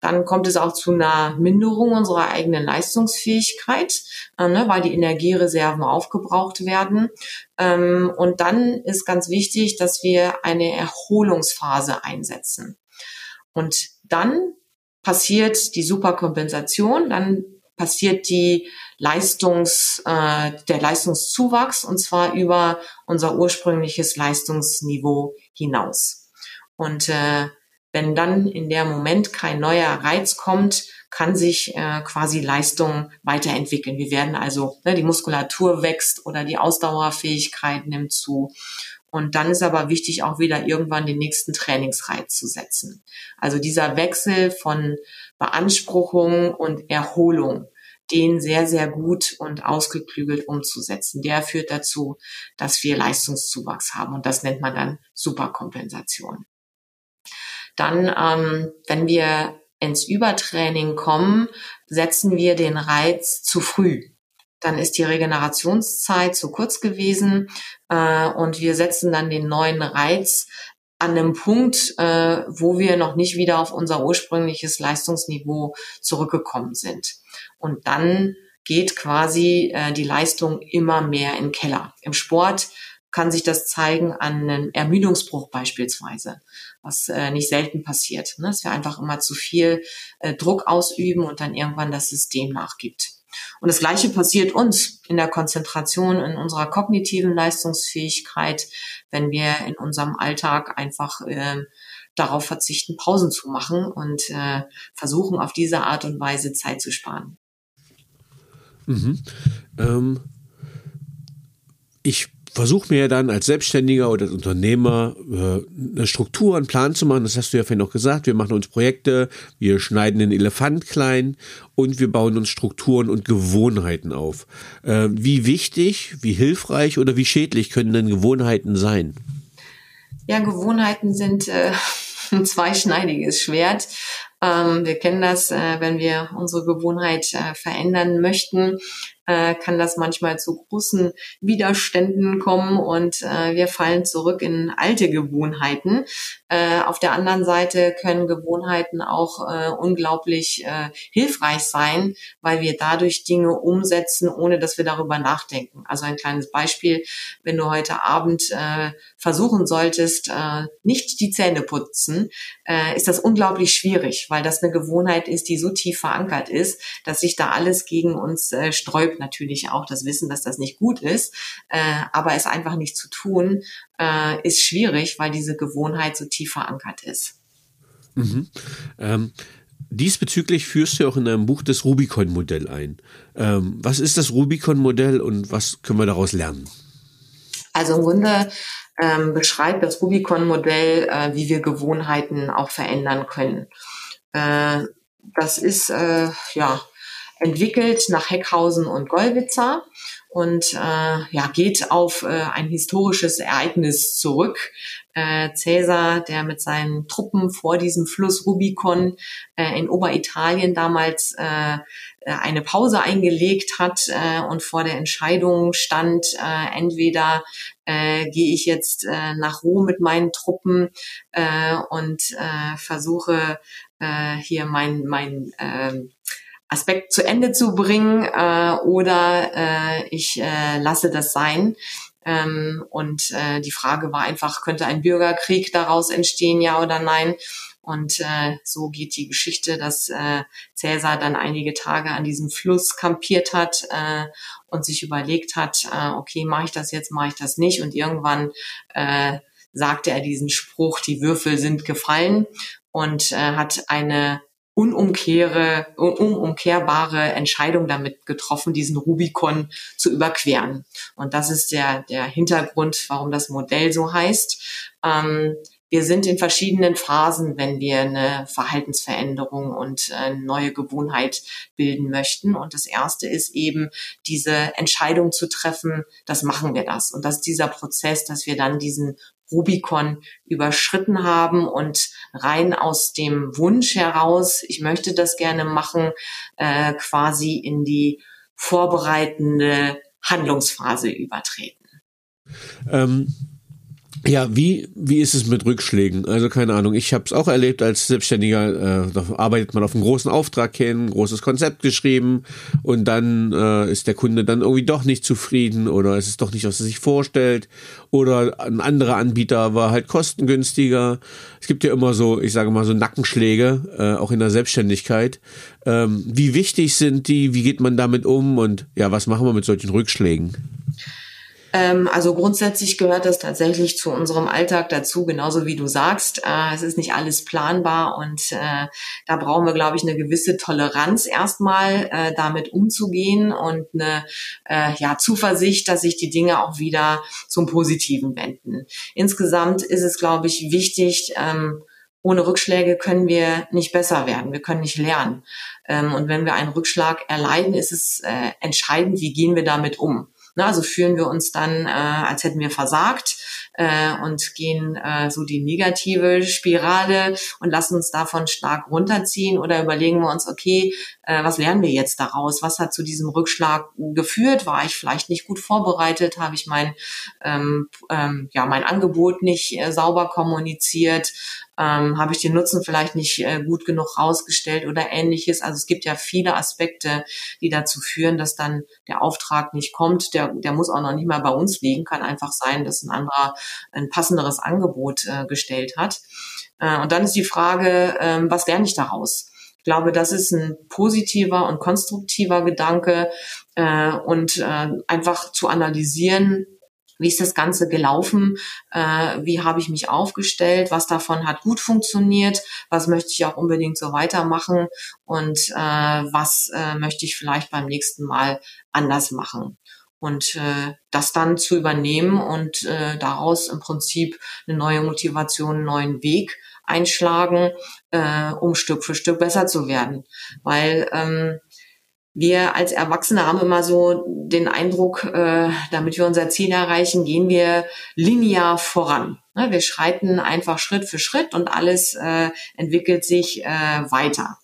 Dann kommt es auch zu einer Minderung unserer eigenen Leistungsfähigkeit, äh, ne, weil die Energiereserven aufgebraucht werden. Ähm, und dann ist ganz wichtig, dass wir eine Erholungsphase einsetzen. Und dann passiert die Superkompensation, dann passiert die Leistungs, äh, der Leistungszuwachs und zwar über unser ursprüngliches Leistungsniveau hinaus. Und äh, wenn dann in der Moment kein neuer Reiz kommt, kann sich äh, quasi Leistung weiterentwickeln. Wir werden also, ne, die Muskulatur wächst oder die Ausdauerfähigkeit nimmt zu. Und dann ist aber wichtig, auch wieder irgendwann den nächsten Trainingsreiz zu setzen. Also dieser Wechsel von Beanspruchung und Erholung, den sehr, sehr gut und ausgeklügelt umzusetzen, der führt dazu, dass wir Leistungszuwachs haben. Und das nennt man dann Superkompensation. Dann, ähm, wenn wir ins Übertraining kommen, setzen wir den Reiz zu früh. Dann ist die Regenerationszeit zu kurz gewesen äh, und wir setzen dann den neuen Reiz an einem Punkt, äh, wo wir noch nicht wieder auf unser ursprüngliches Leistungsniveau zurückgekommen sind. Und dann geht quasi äh, die Leistung immer mehr in den Keller. Im Sport kann sich das zeigen an einem Ermüdungsbruch beispielsweise, was äh, nicht selten passiert, ne? dass wir einfach immer zu viel äh, Druck ausüben und dann irgendwann das System nachgibt. Und das Gleiche passiert uns in der Konzentration, in unserer kognitiven Leistungsfähigkeit, wenn wir in unserem Alltag einfach äh, darauf verzichten, Pausen zu machen und äh, versuchen, auf diese Art und Weise Zeit zu sparen. Mhm. Ähm, ich versuche mir dann als Selbstständiger oder als Unternehmer äh, eine Struktur, einen Plan zu machen. Das hast du ja vorhin noch gesagt. Wir machen uns Projekte, wir schneiden den Elefant klein und wir bauen uns Strukturen und Gewohnheiten auf. Äh, wie wichtig, wie hilfreich oder wie schädlich können denn Gewohnheiten sein? Ja, Gewohnheiten sind äh, ein zweischneidiges Schwert. Ähm, wir kennen das, äh, wenn wir unsere Gewohnheit äh, verändern möchten, äh, kann das manchmal zu großen Widerständen kommen und äh, wir fallen zurück in alte Gewohnheiten. Äh, auf der anderen Seite können Gewohnheiten auch äh, unglaublich äh, hilfreich sein, weil wir dadurch Dinge umsetzen, ohne dass wir darüber nachdenken. Also ein kleines Beispiel, wenn du heute Abend äh, versuchen solltest, äh, nicht die Zähne putzen, äh, ist das unglaublich schwierig, weil das eine Gewohnheit ist, die so tief verankert ist, dass sich da alles gegen uns äh, sträubt natürlich auch das Wissen, dass das nicht gut ist, äh, aber es einfach nicht zu tun, äh, ist schwierig, weil diese Gewohnheit so tief verankert ist. Mhm. Ähm, diesbezüglich führst du auch in deinem Buch das Rubicon-Modell ein. Ähm, was ist das Rubicon-Modell und was können wir daraus lernen? Also im Grunde ähm, beschreibt das Rubicon-Modell, äh, wie wir Gewohnheiten auch verändern können. Äh, das ist äh, ja entwickelt nach Heckhausen und Gollwitzer und äh, ja, geht auf äh, ein historisches Ereignis zurück. Äh, Caesar, der mit seinen Truppen vor diesem Fluss Rubicon äh, in Oberitalien damals äh, eine Pause eingelegt hat äh, und vor der Entscheidung stand, äh, entweder äh, gehe ich jetzt äh, nach Rom mit meinen Truppen äh, und äh, versuche äh, hier mein, mein äh, Aspekt zu Ende zu bringen äh, oder äh, ich äh, lasse das sein. Ähm, und äh, die Frage war einfach, könnte ein Bürgerkrieg daraus entstehen, ja oder nein? Und äh, so geht die Geschichte, dass äh, Cäsar dann einige Tage an diesem Fluss kampiert hat äh, und sich überlegt hat, äh, okay, mache ich das jetzt, mache ich das nicht? Und irgendwann äh, sagte er diesen Spruch, die Würfel sind gefallen und äh, hat eine unumkehre, unumkehrbare Entscheidung damit getroffen, diesen Rubikon zu überqueren. Und das ist der, der Hintergrund, warum das Modell so heißt. Ähm, wir sind in verschiedenen Phasen, wenn wir eine Verhaltensveränderung und eine neue Gewohnheit bilden möchten. Und das erste ist eben diese Entscheidung zu treffen, das machen wir das. Und das ist dieser Prozess, dass wir dann diesen Rubikon überschritten haben und rein aus dem Wunsch heraus, ich möchte das gerne machen, äh, quasi in die vorbereitende Handlungsphase übertreten. Ähm ja, wie, wie ist es mit Rückschlägen? Also keine Ahnung, ich habe es auch erlebt als Selbstständiger, äh, da arbeitet man auf einen großen Auftrag hin, großes Konzept geschrieben und dann äh, ist der Kunde dann irgendwie doch nicht zufrieden oder es ist doch nicht, was er sich vorstellt oder ein anderer Anbieter war halt kostengünstiger. Es gibt ja immer so, ich sage mal so Nackenschläge, äh, auch in der Selbstständigkeit. Ähm, wie wichtig sind die? Wie geht man damit um? Und ja, was machen wir mit solchen Rückschlägen? Ähm, also grundsätzlich gehört das tatsächlich zu unserem Alltag dazu, genauso wie du sagst. Äh, es ist nicht alles planbar und äh, da brauchen wir, glaube ich, eine gewisse Toleranz erstmal, äh, damit umzugehen und eine äh, ja, Zuversicht, dass sich die Dinge auch wieder zum Positiven wenden. Insgesamt ist es, glaube ich, wichtig, ähm, ohne Rückschläge können wir nicht besser werden, wir können nicht lernen. Ähm, und wenn wir einen Rückschlag erleiden, ist es äh, entscheidend, wie gehen wir damit um. Na, also fühlen wir uns dann, äh, als hätten wir versagt äh, und gehen äh, so die negative Spirale und lassen uns davon stark runterziehen oder überlegen wir uns, okay, äh, was lernen wir jetzt daraus? Was hat zu diesem Rückschlag geführt? War ich vielleicht nicht gut vorbereitet? Habe ich mein, ähm, ähm, ja, mein Angebot nicht äh, sauber kommuniziert? Ähm, habe ich den Nutzen vielleicht nicht äh, gut genug rausgestellt oder ähnliches. Also es gibt ja viele Aspekte, die dazu führen, dass dann der Auftrag nicht kommt. Der, der muss auch noch nicht mal bei uns liegen. Kann einfach sein, dass ein anderer ein passenderes Angebot äh, gestellt hat. Äh, und dann ist die Frage, äh, was lerne ich daraus? Ich glaube, das ist ein positiver und konstruktiver Gedanke äh, und äh, einfach zu analysieren, wie ist das Ganze gelaufen? Äh, wie habe ich mich aufgestellt? Was davon hat gut funktioniert? Was möchte ich auch unbedingt so weitermachen? Und äh, was äh, möchte ich vielleicht beim nächsten Mal anders machen? Und äh, das dann zu übernehmen und äh, daraus im Prinzip eine neue Motivation, einen neuen Weg einschlagen, äh, um Stück für Stück besser zu werden. Weil ähm, wir als Erwachsene haben immer so den Eindruck, äh, damit wir unser Ziel erreichen, gehen wir linear voran. Ne, wir schreiten einfach Schritt für Schritt und alles äh, entwickelt sich äh, weiter.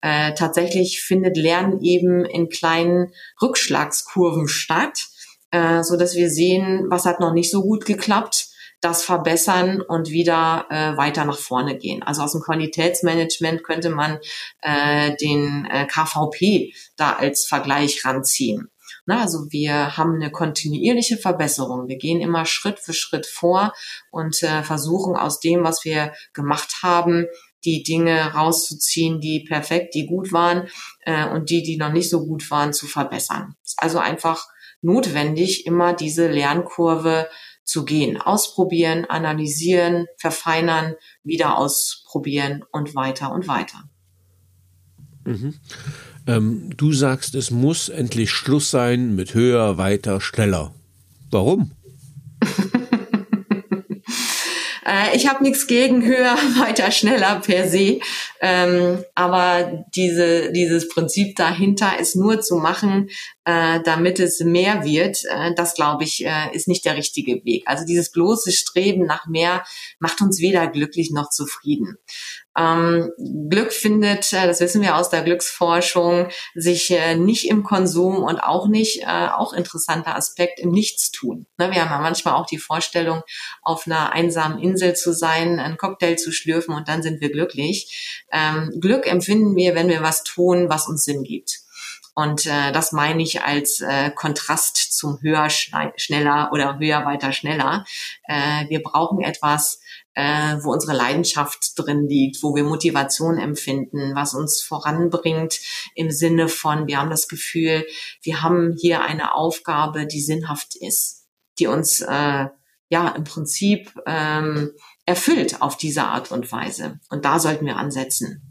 Äh, tatsächlich findet Lernen eben in kleinen Rückschlagskurven statt, äh, so dass wir sehen, was hat noch nicht so gut geklappt, das verbessern und wieder äh, weiter nach vorne gehen. Also aus dem Qualitätsmanagement könnte man äh, den äh, KVP da als Vergleich ranziehen. Na, also wir haben eine kontinuierliche Verbesserung. Wir gehen immer Schritt für Schritt vor und äh, versuchen aus dem, was wir gemacht haben, die Dinge rauszuziehen, die perfekt, die gut waren äh, und die, die noch nicht so gut waren, zu verbessern. Ist also einfach notwendig, immer diese Lernkurve zu gehen. Ausprobieren, analysieren, verfeinern, wieder ausprobieren und weiter und weiter. Mhm. Ähm, du sagst, es muss endlich Schluss sein mit höher, weiter, schneller. Warum? Äh, ich habe nichts gegen höher, weiter, schneller per se. Ähm, aber diese, dieses Prinzip dahinter ist nur zu machen, äh, damit es mehr wird, äh, das glaube ich, äh, ist nicht der richtige Weg. Also dieses bloße Streben nach mehr macht uns weder glücklich noch zufrieden. Ähm, Glück findet, äh, das wissen wir aus der Glücksforschung, sich äh, nicht im Konsum und auch nicht, äh, auch interessanter Aspekt, im Nichtstun. Ne, wir haben ja manchmal auch die Vorstellung, auf einer einsamen Insel zu sein, einen Cocktail zu schlürfen und dann sind wir glücklich. Ähm, Glück empfinden wir, wenn wir was tun, was uns Sinn gibt. Und äh, das meine ich als äh, Kontrast zum höher, schneller oder höher, weiter, schneller. Äh, wir brauchen etwas, äh, wo unsere Leidenschaft drin liegt, wo wir Motivation empfinden, was uns voranbringt im Sinne von, wir haben das Gefühl, wir haben hier eine Aufgabe, die sinnhaft ist, die uns äh, ja im Prinzip ähm, erfüllt auf diese Art und Weise. Und da sollten wir ansetzen.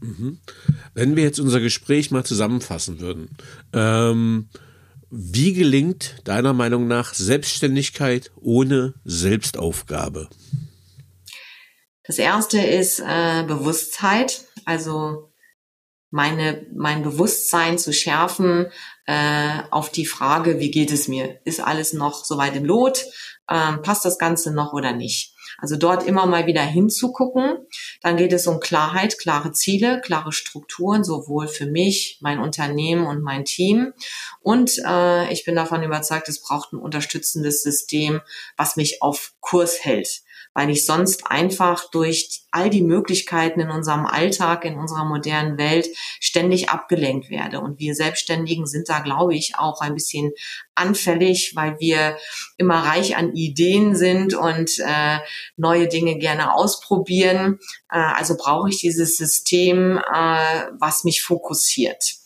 Mhm. Wenn wir jetzt unser Gespräch mal zusammenfassen würden, ähm, wie gelingt deiner Meinung nach Selbstständigkeit ohne Selbstaufgabe? Das erste ist äh, Bewusstheit, also meine, mein Bewusstsein zu schärfen äh, auf die Frage, wie geht es mir? Ist alles noch soweit im Lot? Ähm, passt das Ganze noch oder nicht? Also dort immer mal wieder hinzugucken. Dann geht es um Klarheit, klare Ziele, klare Strukturen, sowohl für mich, mein Unternehmen und mein Team. Und äh, ich bin davon überzeugt, es braucht ein unterstützendes System, was mich auf Kurs hält weil ich sonst einfach durch all die Möglichkeiten in unserem Alltag, in unserer modernen Welt ständig abgelenkt werde. Und wir Selbstständigen sind da, glaube ich, auch ein bisschen anfällig, weil wir immer reich an Ideen sind und äh, neue Dinge gerne ausprobieren. Äh, also brauche ich dieses System, äh, was mich fokussiert.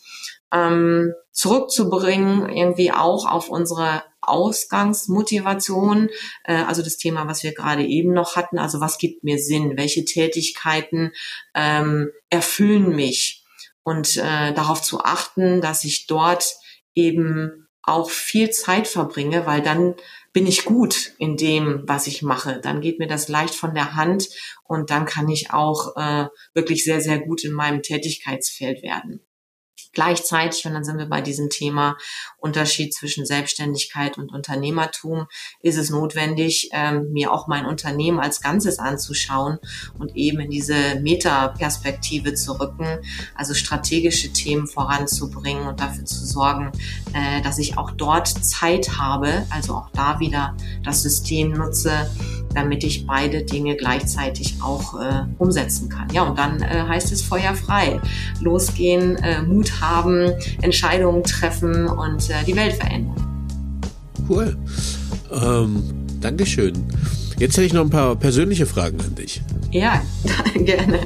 Ähm, zurückzubringen, irgendwie auch auf unsere Ausgangsmotivation, äh, also das Thema, was wir gerade eben noch hatten, also was gibt mir Sinn, welche Tätigkeiten ähm, erfüllen mich und äh, darauf zu achten, dass ich dort eben auch viel Zeit verbringe, weil dann bin ich gut in dem, was ich mache. Dann geht mir das leicht von der Hand und dann kann ich auch äh, wirklich sehr, sehr gut in meinem Tätigkeitsfeld werden. Gleichzeitig, und dann sind wir bei diesem Thema Unterschied zwischen Selbstständigkeit und Unternehmertum, ist es notwendig, ähm, mir auch mein Unternehmen als Ganzes anzuschauen und eben in diese Metaperspektive zu rücken, also strategische Themen voranzubringen und dafür zu sorgen, äh, dass ich auch dort Zeit habe, also auch da wieder das System nutze, damit ich beide Dinge gleichzeitig auch äh, umsetzen kann. Ja, und dann äh, heißt es Feuer frei. Losgehen, äh, Mut haben, Entscheidungen treffen und äh, die Welt verändern. Cool. Ähm, Dankeschön. Jetzt hätte ich noch ein paar persönliche Fragen an dich. Ja, gerne.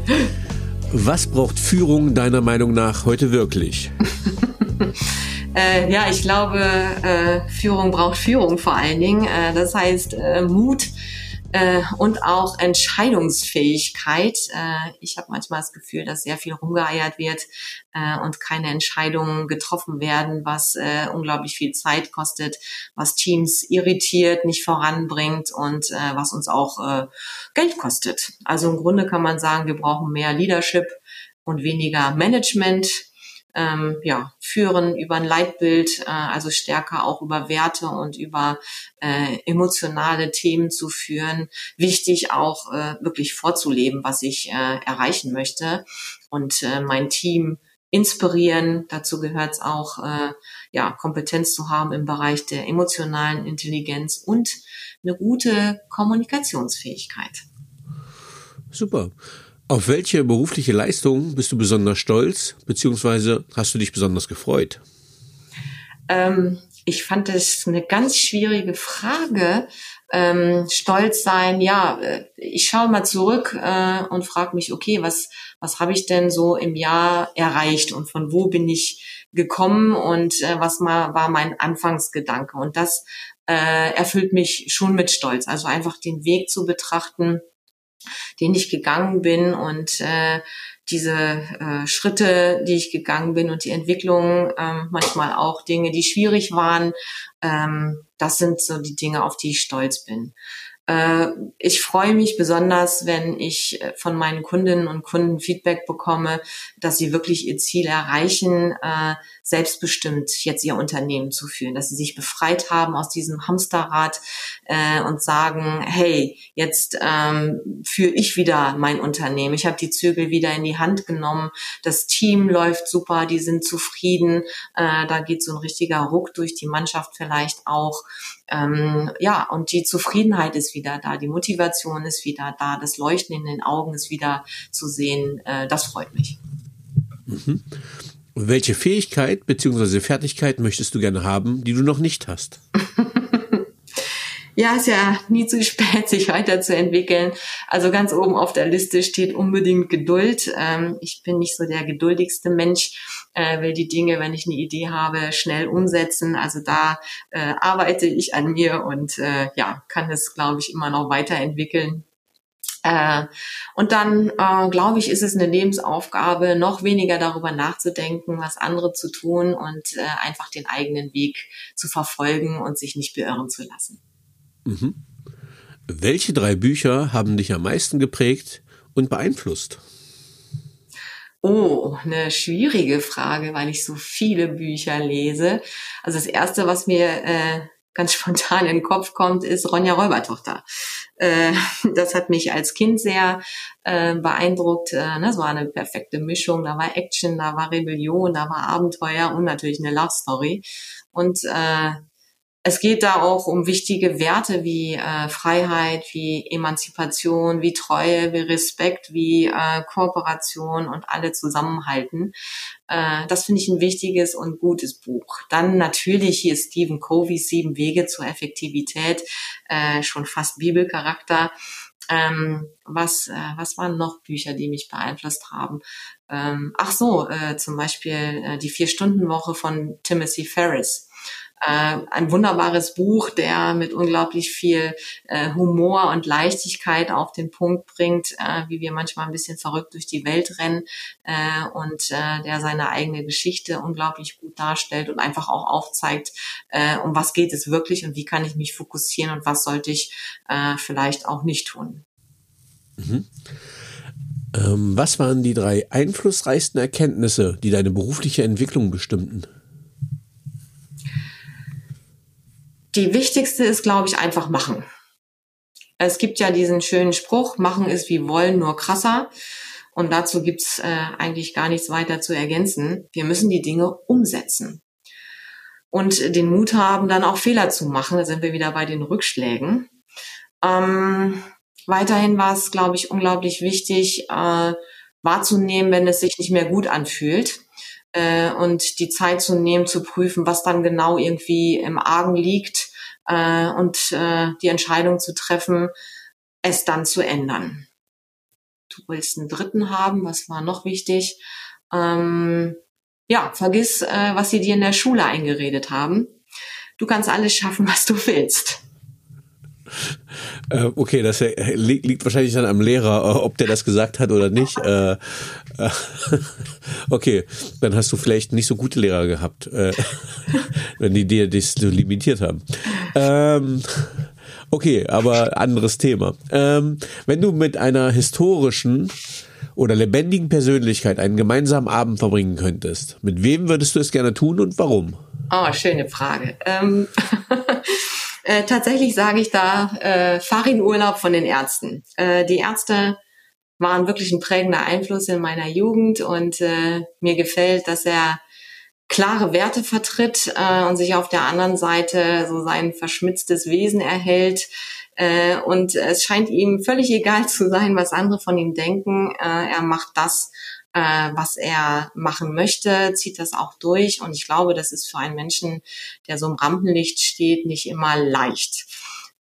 Was braucht Führung deiner Meinung nach heute wirklich? äh, ja, ich glaube, äh, Führung braucht Führung vor allen Dingen. Äh, das heißt äh, Mut, äh, und auch Entscheidungsfähigkeit. Äh, ich habe manchmal das Gefühl, dass sehr viel rumgeeiert wird äh, und keine Entscheidungen getroffen werden, was äh, unglaublich viel Zeit kostet, was Teams irritiert, nicht voranbringt und äh, was uns auch äh, Geld kostet. Also im Grunde kann man sagen, wir brauchen mehr Leadership und weniger Management ähm, ja, führen über ein Leitbild, äh, also stärker auch über Werte und über äh, emotionale Themen zu führen. Wichtig auch äh, wirklich vorzuleben, was ich äh, erreichen möchte und äh, mein Team inspirieren. Dazu gehört es auch, äh, ja, Kompetenz zu haben im Bereich der emotionalen Intelligenz und eine gute Kommunikationsfähigkeit. Super. Auf welche berufliche Leistung bist du besonders stolz, beziehungsweise hast du dich besonders gefreut? Ähm, ich fand es eine ganz schwierige Frage. Ähm, stolz sein, ja, äh, ich schaue mal zurück äh, und frage mich, okay, was, was habe ich denn so im Jahr erreicht und von wo bin ich gekommen und äh, was mal war mein Anfangsgedanke? Und das äh, erfüllt mich schon mit Stolz. Also einfach den Weg zu betrachten, den ich gegangen bin und äh, diese äh, Schritte, die ich gegangen bin und die Entwicklung, ähm, manchmal auch Dinge, die schwierig waren, ähm, das sind so die Dinge, auf die ich stolz bin. Äh, ich freue mich besonders, wenn ich äh, von meinen Kundinnen und Kunden Feedback bekomme, dass sie wirklich ihr Ziel erreichen, äh, selbstbestimmt jetzt ihr Unternehmen zu führen, dass sie sich befreit haben aus diesem Hamsterrad und sagen, hey, jetzt ähm, führe ich wieder mein Unternehmen. Ich habe die Zügel wieder in die Hand genommen. Das Team läuft super, die sind zufrieden. da geht so ein richtiger Ruck durch die Mannschaft vielleicht auch. Ähm, ja, und die Zufriedenheit ist wieder da, die Motivation ist wieder da, das Leuchten in den Augen ist wieder zu sehen. Äh, das freut mich. Mhm. Welche Fähigkeit bzw. Fertigkeit möchtest du gerne haben, die du noch nicht hast? ja, ist ja nie zu spät, sich weiterzuentwickeln. Also ganz oben auf der Liste steht unbedingt Geduld. Ähm, ich bin nicht so der geduldigste Mensch, äh, will die Dinge, wenn ich eine Idee habe, schnell umsetzen. Also da äh, arbeite ich an mir und äh, ja, kann es, glaube ich, immer noch weiterentwickeln. Äh, und dann, äh, glaube ich, ist es eine Lebensaufgabe, noch weniger darüber nachzudenken, was andere zu tun und äh, einfach den eigenen Weg zu verfolgen und sich nicht beirren zu lassen. Mhm. Welche drei Bücher haben dich am meisten geprägt und beeinflusst? Oh, eine schwierige Frage, weil ich so viele Bücher lese. Also das erste, was mir äh, ganz spontan in den Kopf kommt, ist Ronja Räubertochter. Äh, das hat mich als Kind sehr äh, beeindruckt. Äh, ne? War eine perfekte Mischung. Da war Action, da war Rebellion, da war Abenteuer und natürlich eine Love Story. Und äh, es geht da auch um wichtige Werte wie äh, Freiheit, wie Emanzipation, wie Treue, wie Respekt, wie äh, Kooperation und alle zusammenhalten. Äh, das finde ich ein wichtiges und gutes Buch. Dann natürlich hier Stephen Covey's Sieben Wege zur Effektivität, äh, schon fast Bibelcharakter. Ähm, was, äh, was waren noch Bücher, die mich beeinflusst haben? Ähm, ach so, äh, zum Beispiel äh, die Vier-Stunden-Woche von Timothy Ferris äh, ein wunderbares Buch, der mit unglaublich viel äh, Humor und Leichtigkeit auf den Punkt bringt, äh, wie wir manchmal ein bisschen verrückt durch die Welt rennen äh, und äh, der seine eigene Geschichte unglaublich gut darstellt und einfach auch aufzeigt, äh, um was geht es wirklich und wie kann ich mich fokussieren und was sollte ich äh, vielleicht auch nicht tun. Mhm. Ähm, was waren die drei einflussreichsten Erkenntnisse, die deine berufliche Entwicklung bestimmten? Die wichtigste ist, glaube ich, einfach machen. Es gibt ja diesen schönen Spruch, machen ist wie wollen, nur krasser. Und dazu gibt's äh, eigentlich gar nichts weiter zu ergänzen. Wir müssen die Dinge umsetzen. Und den Mut haben, dann auch Fehler zu machen. Da sind wir wieder bei den Rückschlägen. Ähm, weiterhin war es, glaube ich, unglaublich wichtig, äh, wahrzunehmen, wenn es sich nicht mehr gut anfühlt äh, und die Zeit zu nehmen, zu prüfen, was dann genau irgendwie im Argen liegt äh, und äh, die Entscheidung zu treffen, es dann zu ändern. Du willst einen Dritten haben, was war noch wichtig? Ähm, ja, vergiss, äh, was sie dir in der Schule eingeredet haben. Du kannst alles schaffen, was du willst. Äh, okay, das äh, liegt wahrscheinlich dann am Lehrer, äh, ob der das gesagt hat oder nicht. okay, dann hast du vielleicht nicht so gute Lehrer gehabt, wenn die dir das so limitiert haben. Ähm, okay, aber anderes Thema. Ähm, wenn du mit einer historischen oder lebendigen Persönlichkeit einen gemeinsamen Abend verbringen könntest, mit wem würdest du es gerne tun und warum? Oh, schöne Frage. Ähm, äh, tatsächlich sage ich da äh, Farin-Urlaub von den Ärzten. Äh, die Ärzte waren wirklich ein prägender Einfluss in meiner Jugend und äh, mir gefällt, dass er klare Werte vertritt äh, und sich auf der anderen Seite so sein verschmitztes Wesen erhält. Äh, und es scheint ihm völlig egal zu sein, was andere von ihm denken. Äh, er macht das, äh, was er machen möchte, zieht das auch durch. Und ich glaube, das ist für einen Menschen, der so im Rampenlicht steht, nicht immer leicht.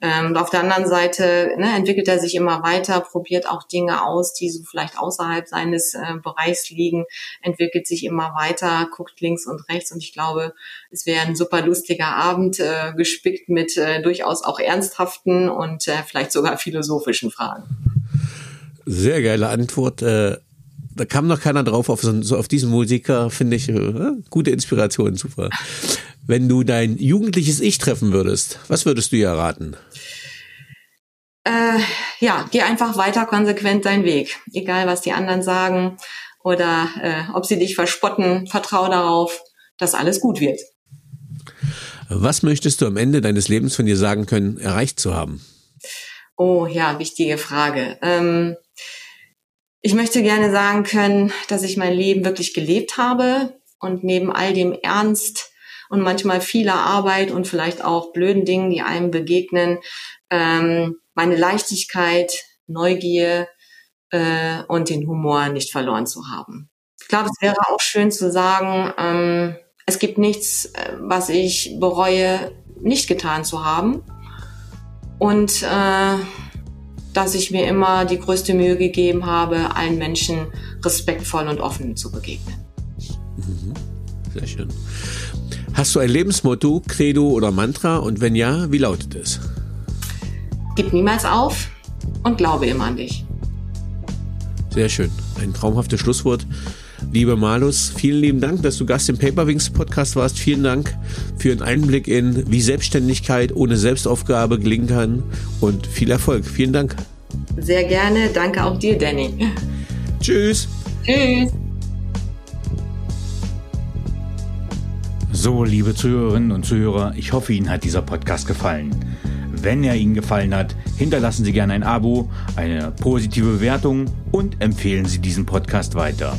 Ähm, und auf der anderen Seite ne, entwickelt er sich immer weiter, probiert auch Dinge aus, die so vielleicht außerhalb seines äh, Bereichs liegen, entwickelt sich immer weiter, guckt links und rechts. Und ich glaube, es wäre ein super lustiger Abend, äh, gespickt mit äh, durchaus auch ernsthaften und äh, vielleicht sogar philosophischen Fragen. Sehr geile Antwort. Da kam noch keiner drauf auf, so, auf diesen Musiker, finde ich. Äh, gute Inspiration, super. Wenn du dein jugendliches Ich treffen würdest, was würdest du ihr raten? Äh, ja, geh einfach weiter konsequent deinen Weg. Egal, was die anderen sagen oder äh, ob sie dich verspotten, vertrau darauf, dass alles gut wird. Was möchtest du am Ende deines Lebens von dir sagen können, erreicht zu haben? Oh ja, wichtige Frage. Ähm, ich möchte gerne sagen können, dass ich mein Leben wirklich gelebt habe und neben all dem Ernst und manchmal vieler Arbeit und vielleicht auch blöden Dingen, die einem begegnen, ähm, meine Leichtigkeit, Neugier äh, und den Humor nicht verloren zu haben. Ich glaube, es wäre auch schön zu sagen, ähm, es gibt nichts, äh, was ich bereue, nicht getan zu haben. Und äh, dass ich mir immer die größte Mühe gegeben habe, allen Menschen respektvoll und offen zu begegnen. Mhm. Sehr schön. Hast du ein Lebensmotto, Credo oder Mantra? Und wenn ja, wie lautet es? Gib niemals auf und glaube immer an dich. Sehr schön. Ein traumhaftes Schlusswort. Liebe Malus, vielen lieben Dank, dass du Gast im Paperwings Podcast warst. Vielen Dank für einen Einblick in, wie Selbstständigkeit ohne Selbstaufgabe gelingen kann und viel Erfolg. Vielen Dank. Sehr gerne. Danke auch dir, Danny. Tschüss. Tschüss. So, liebe Zuhörerinnen und Zuhörer, ich hoffe, Ihnen hat dieser Podcast gefallen. Wenn er Ihnen gefallen hat, hinterlassen Sie gerne ein Abo, eine positive Bewertung und empfehlen Sie diesen Podcast weiter.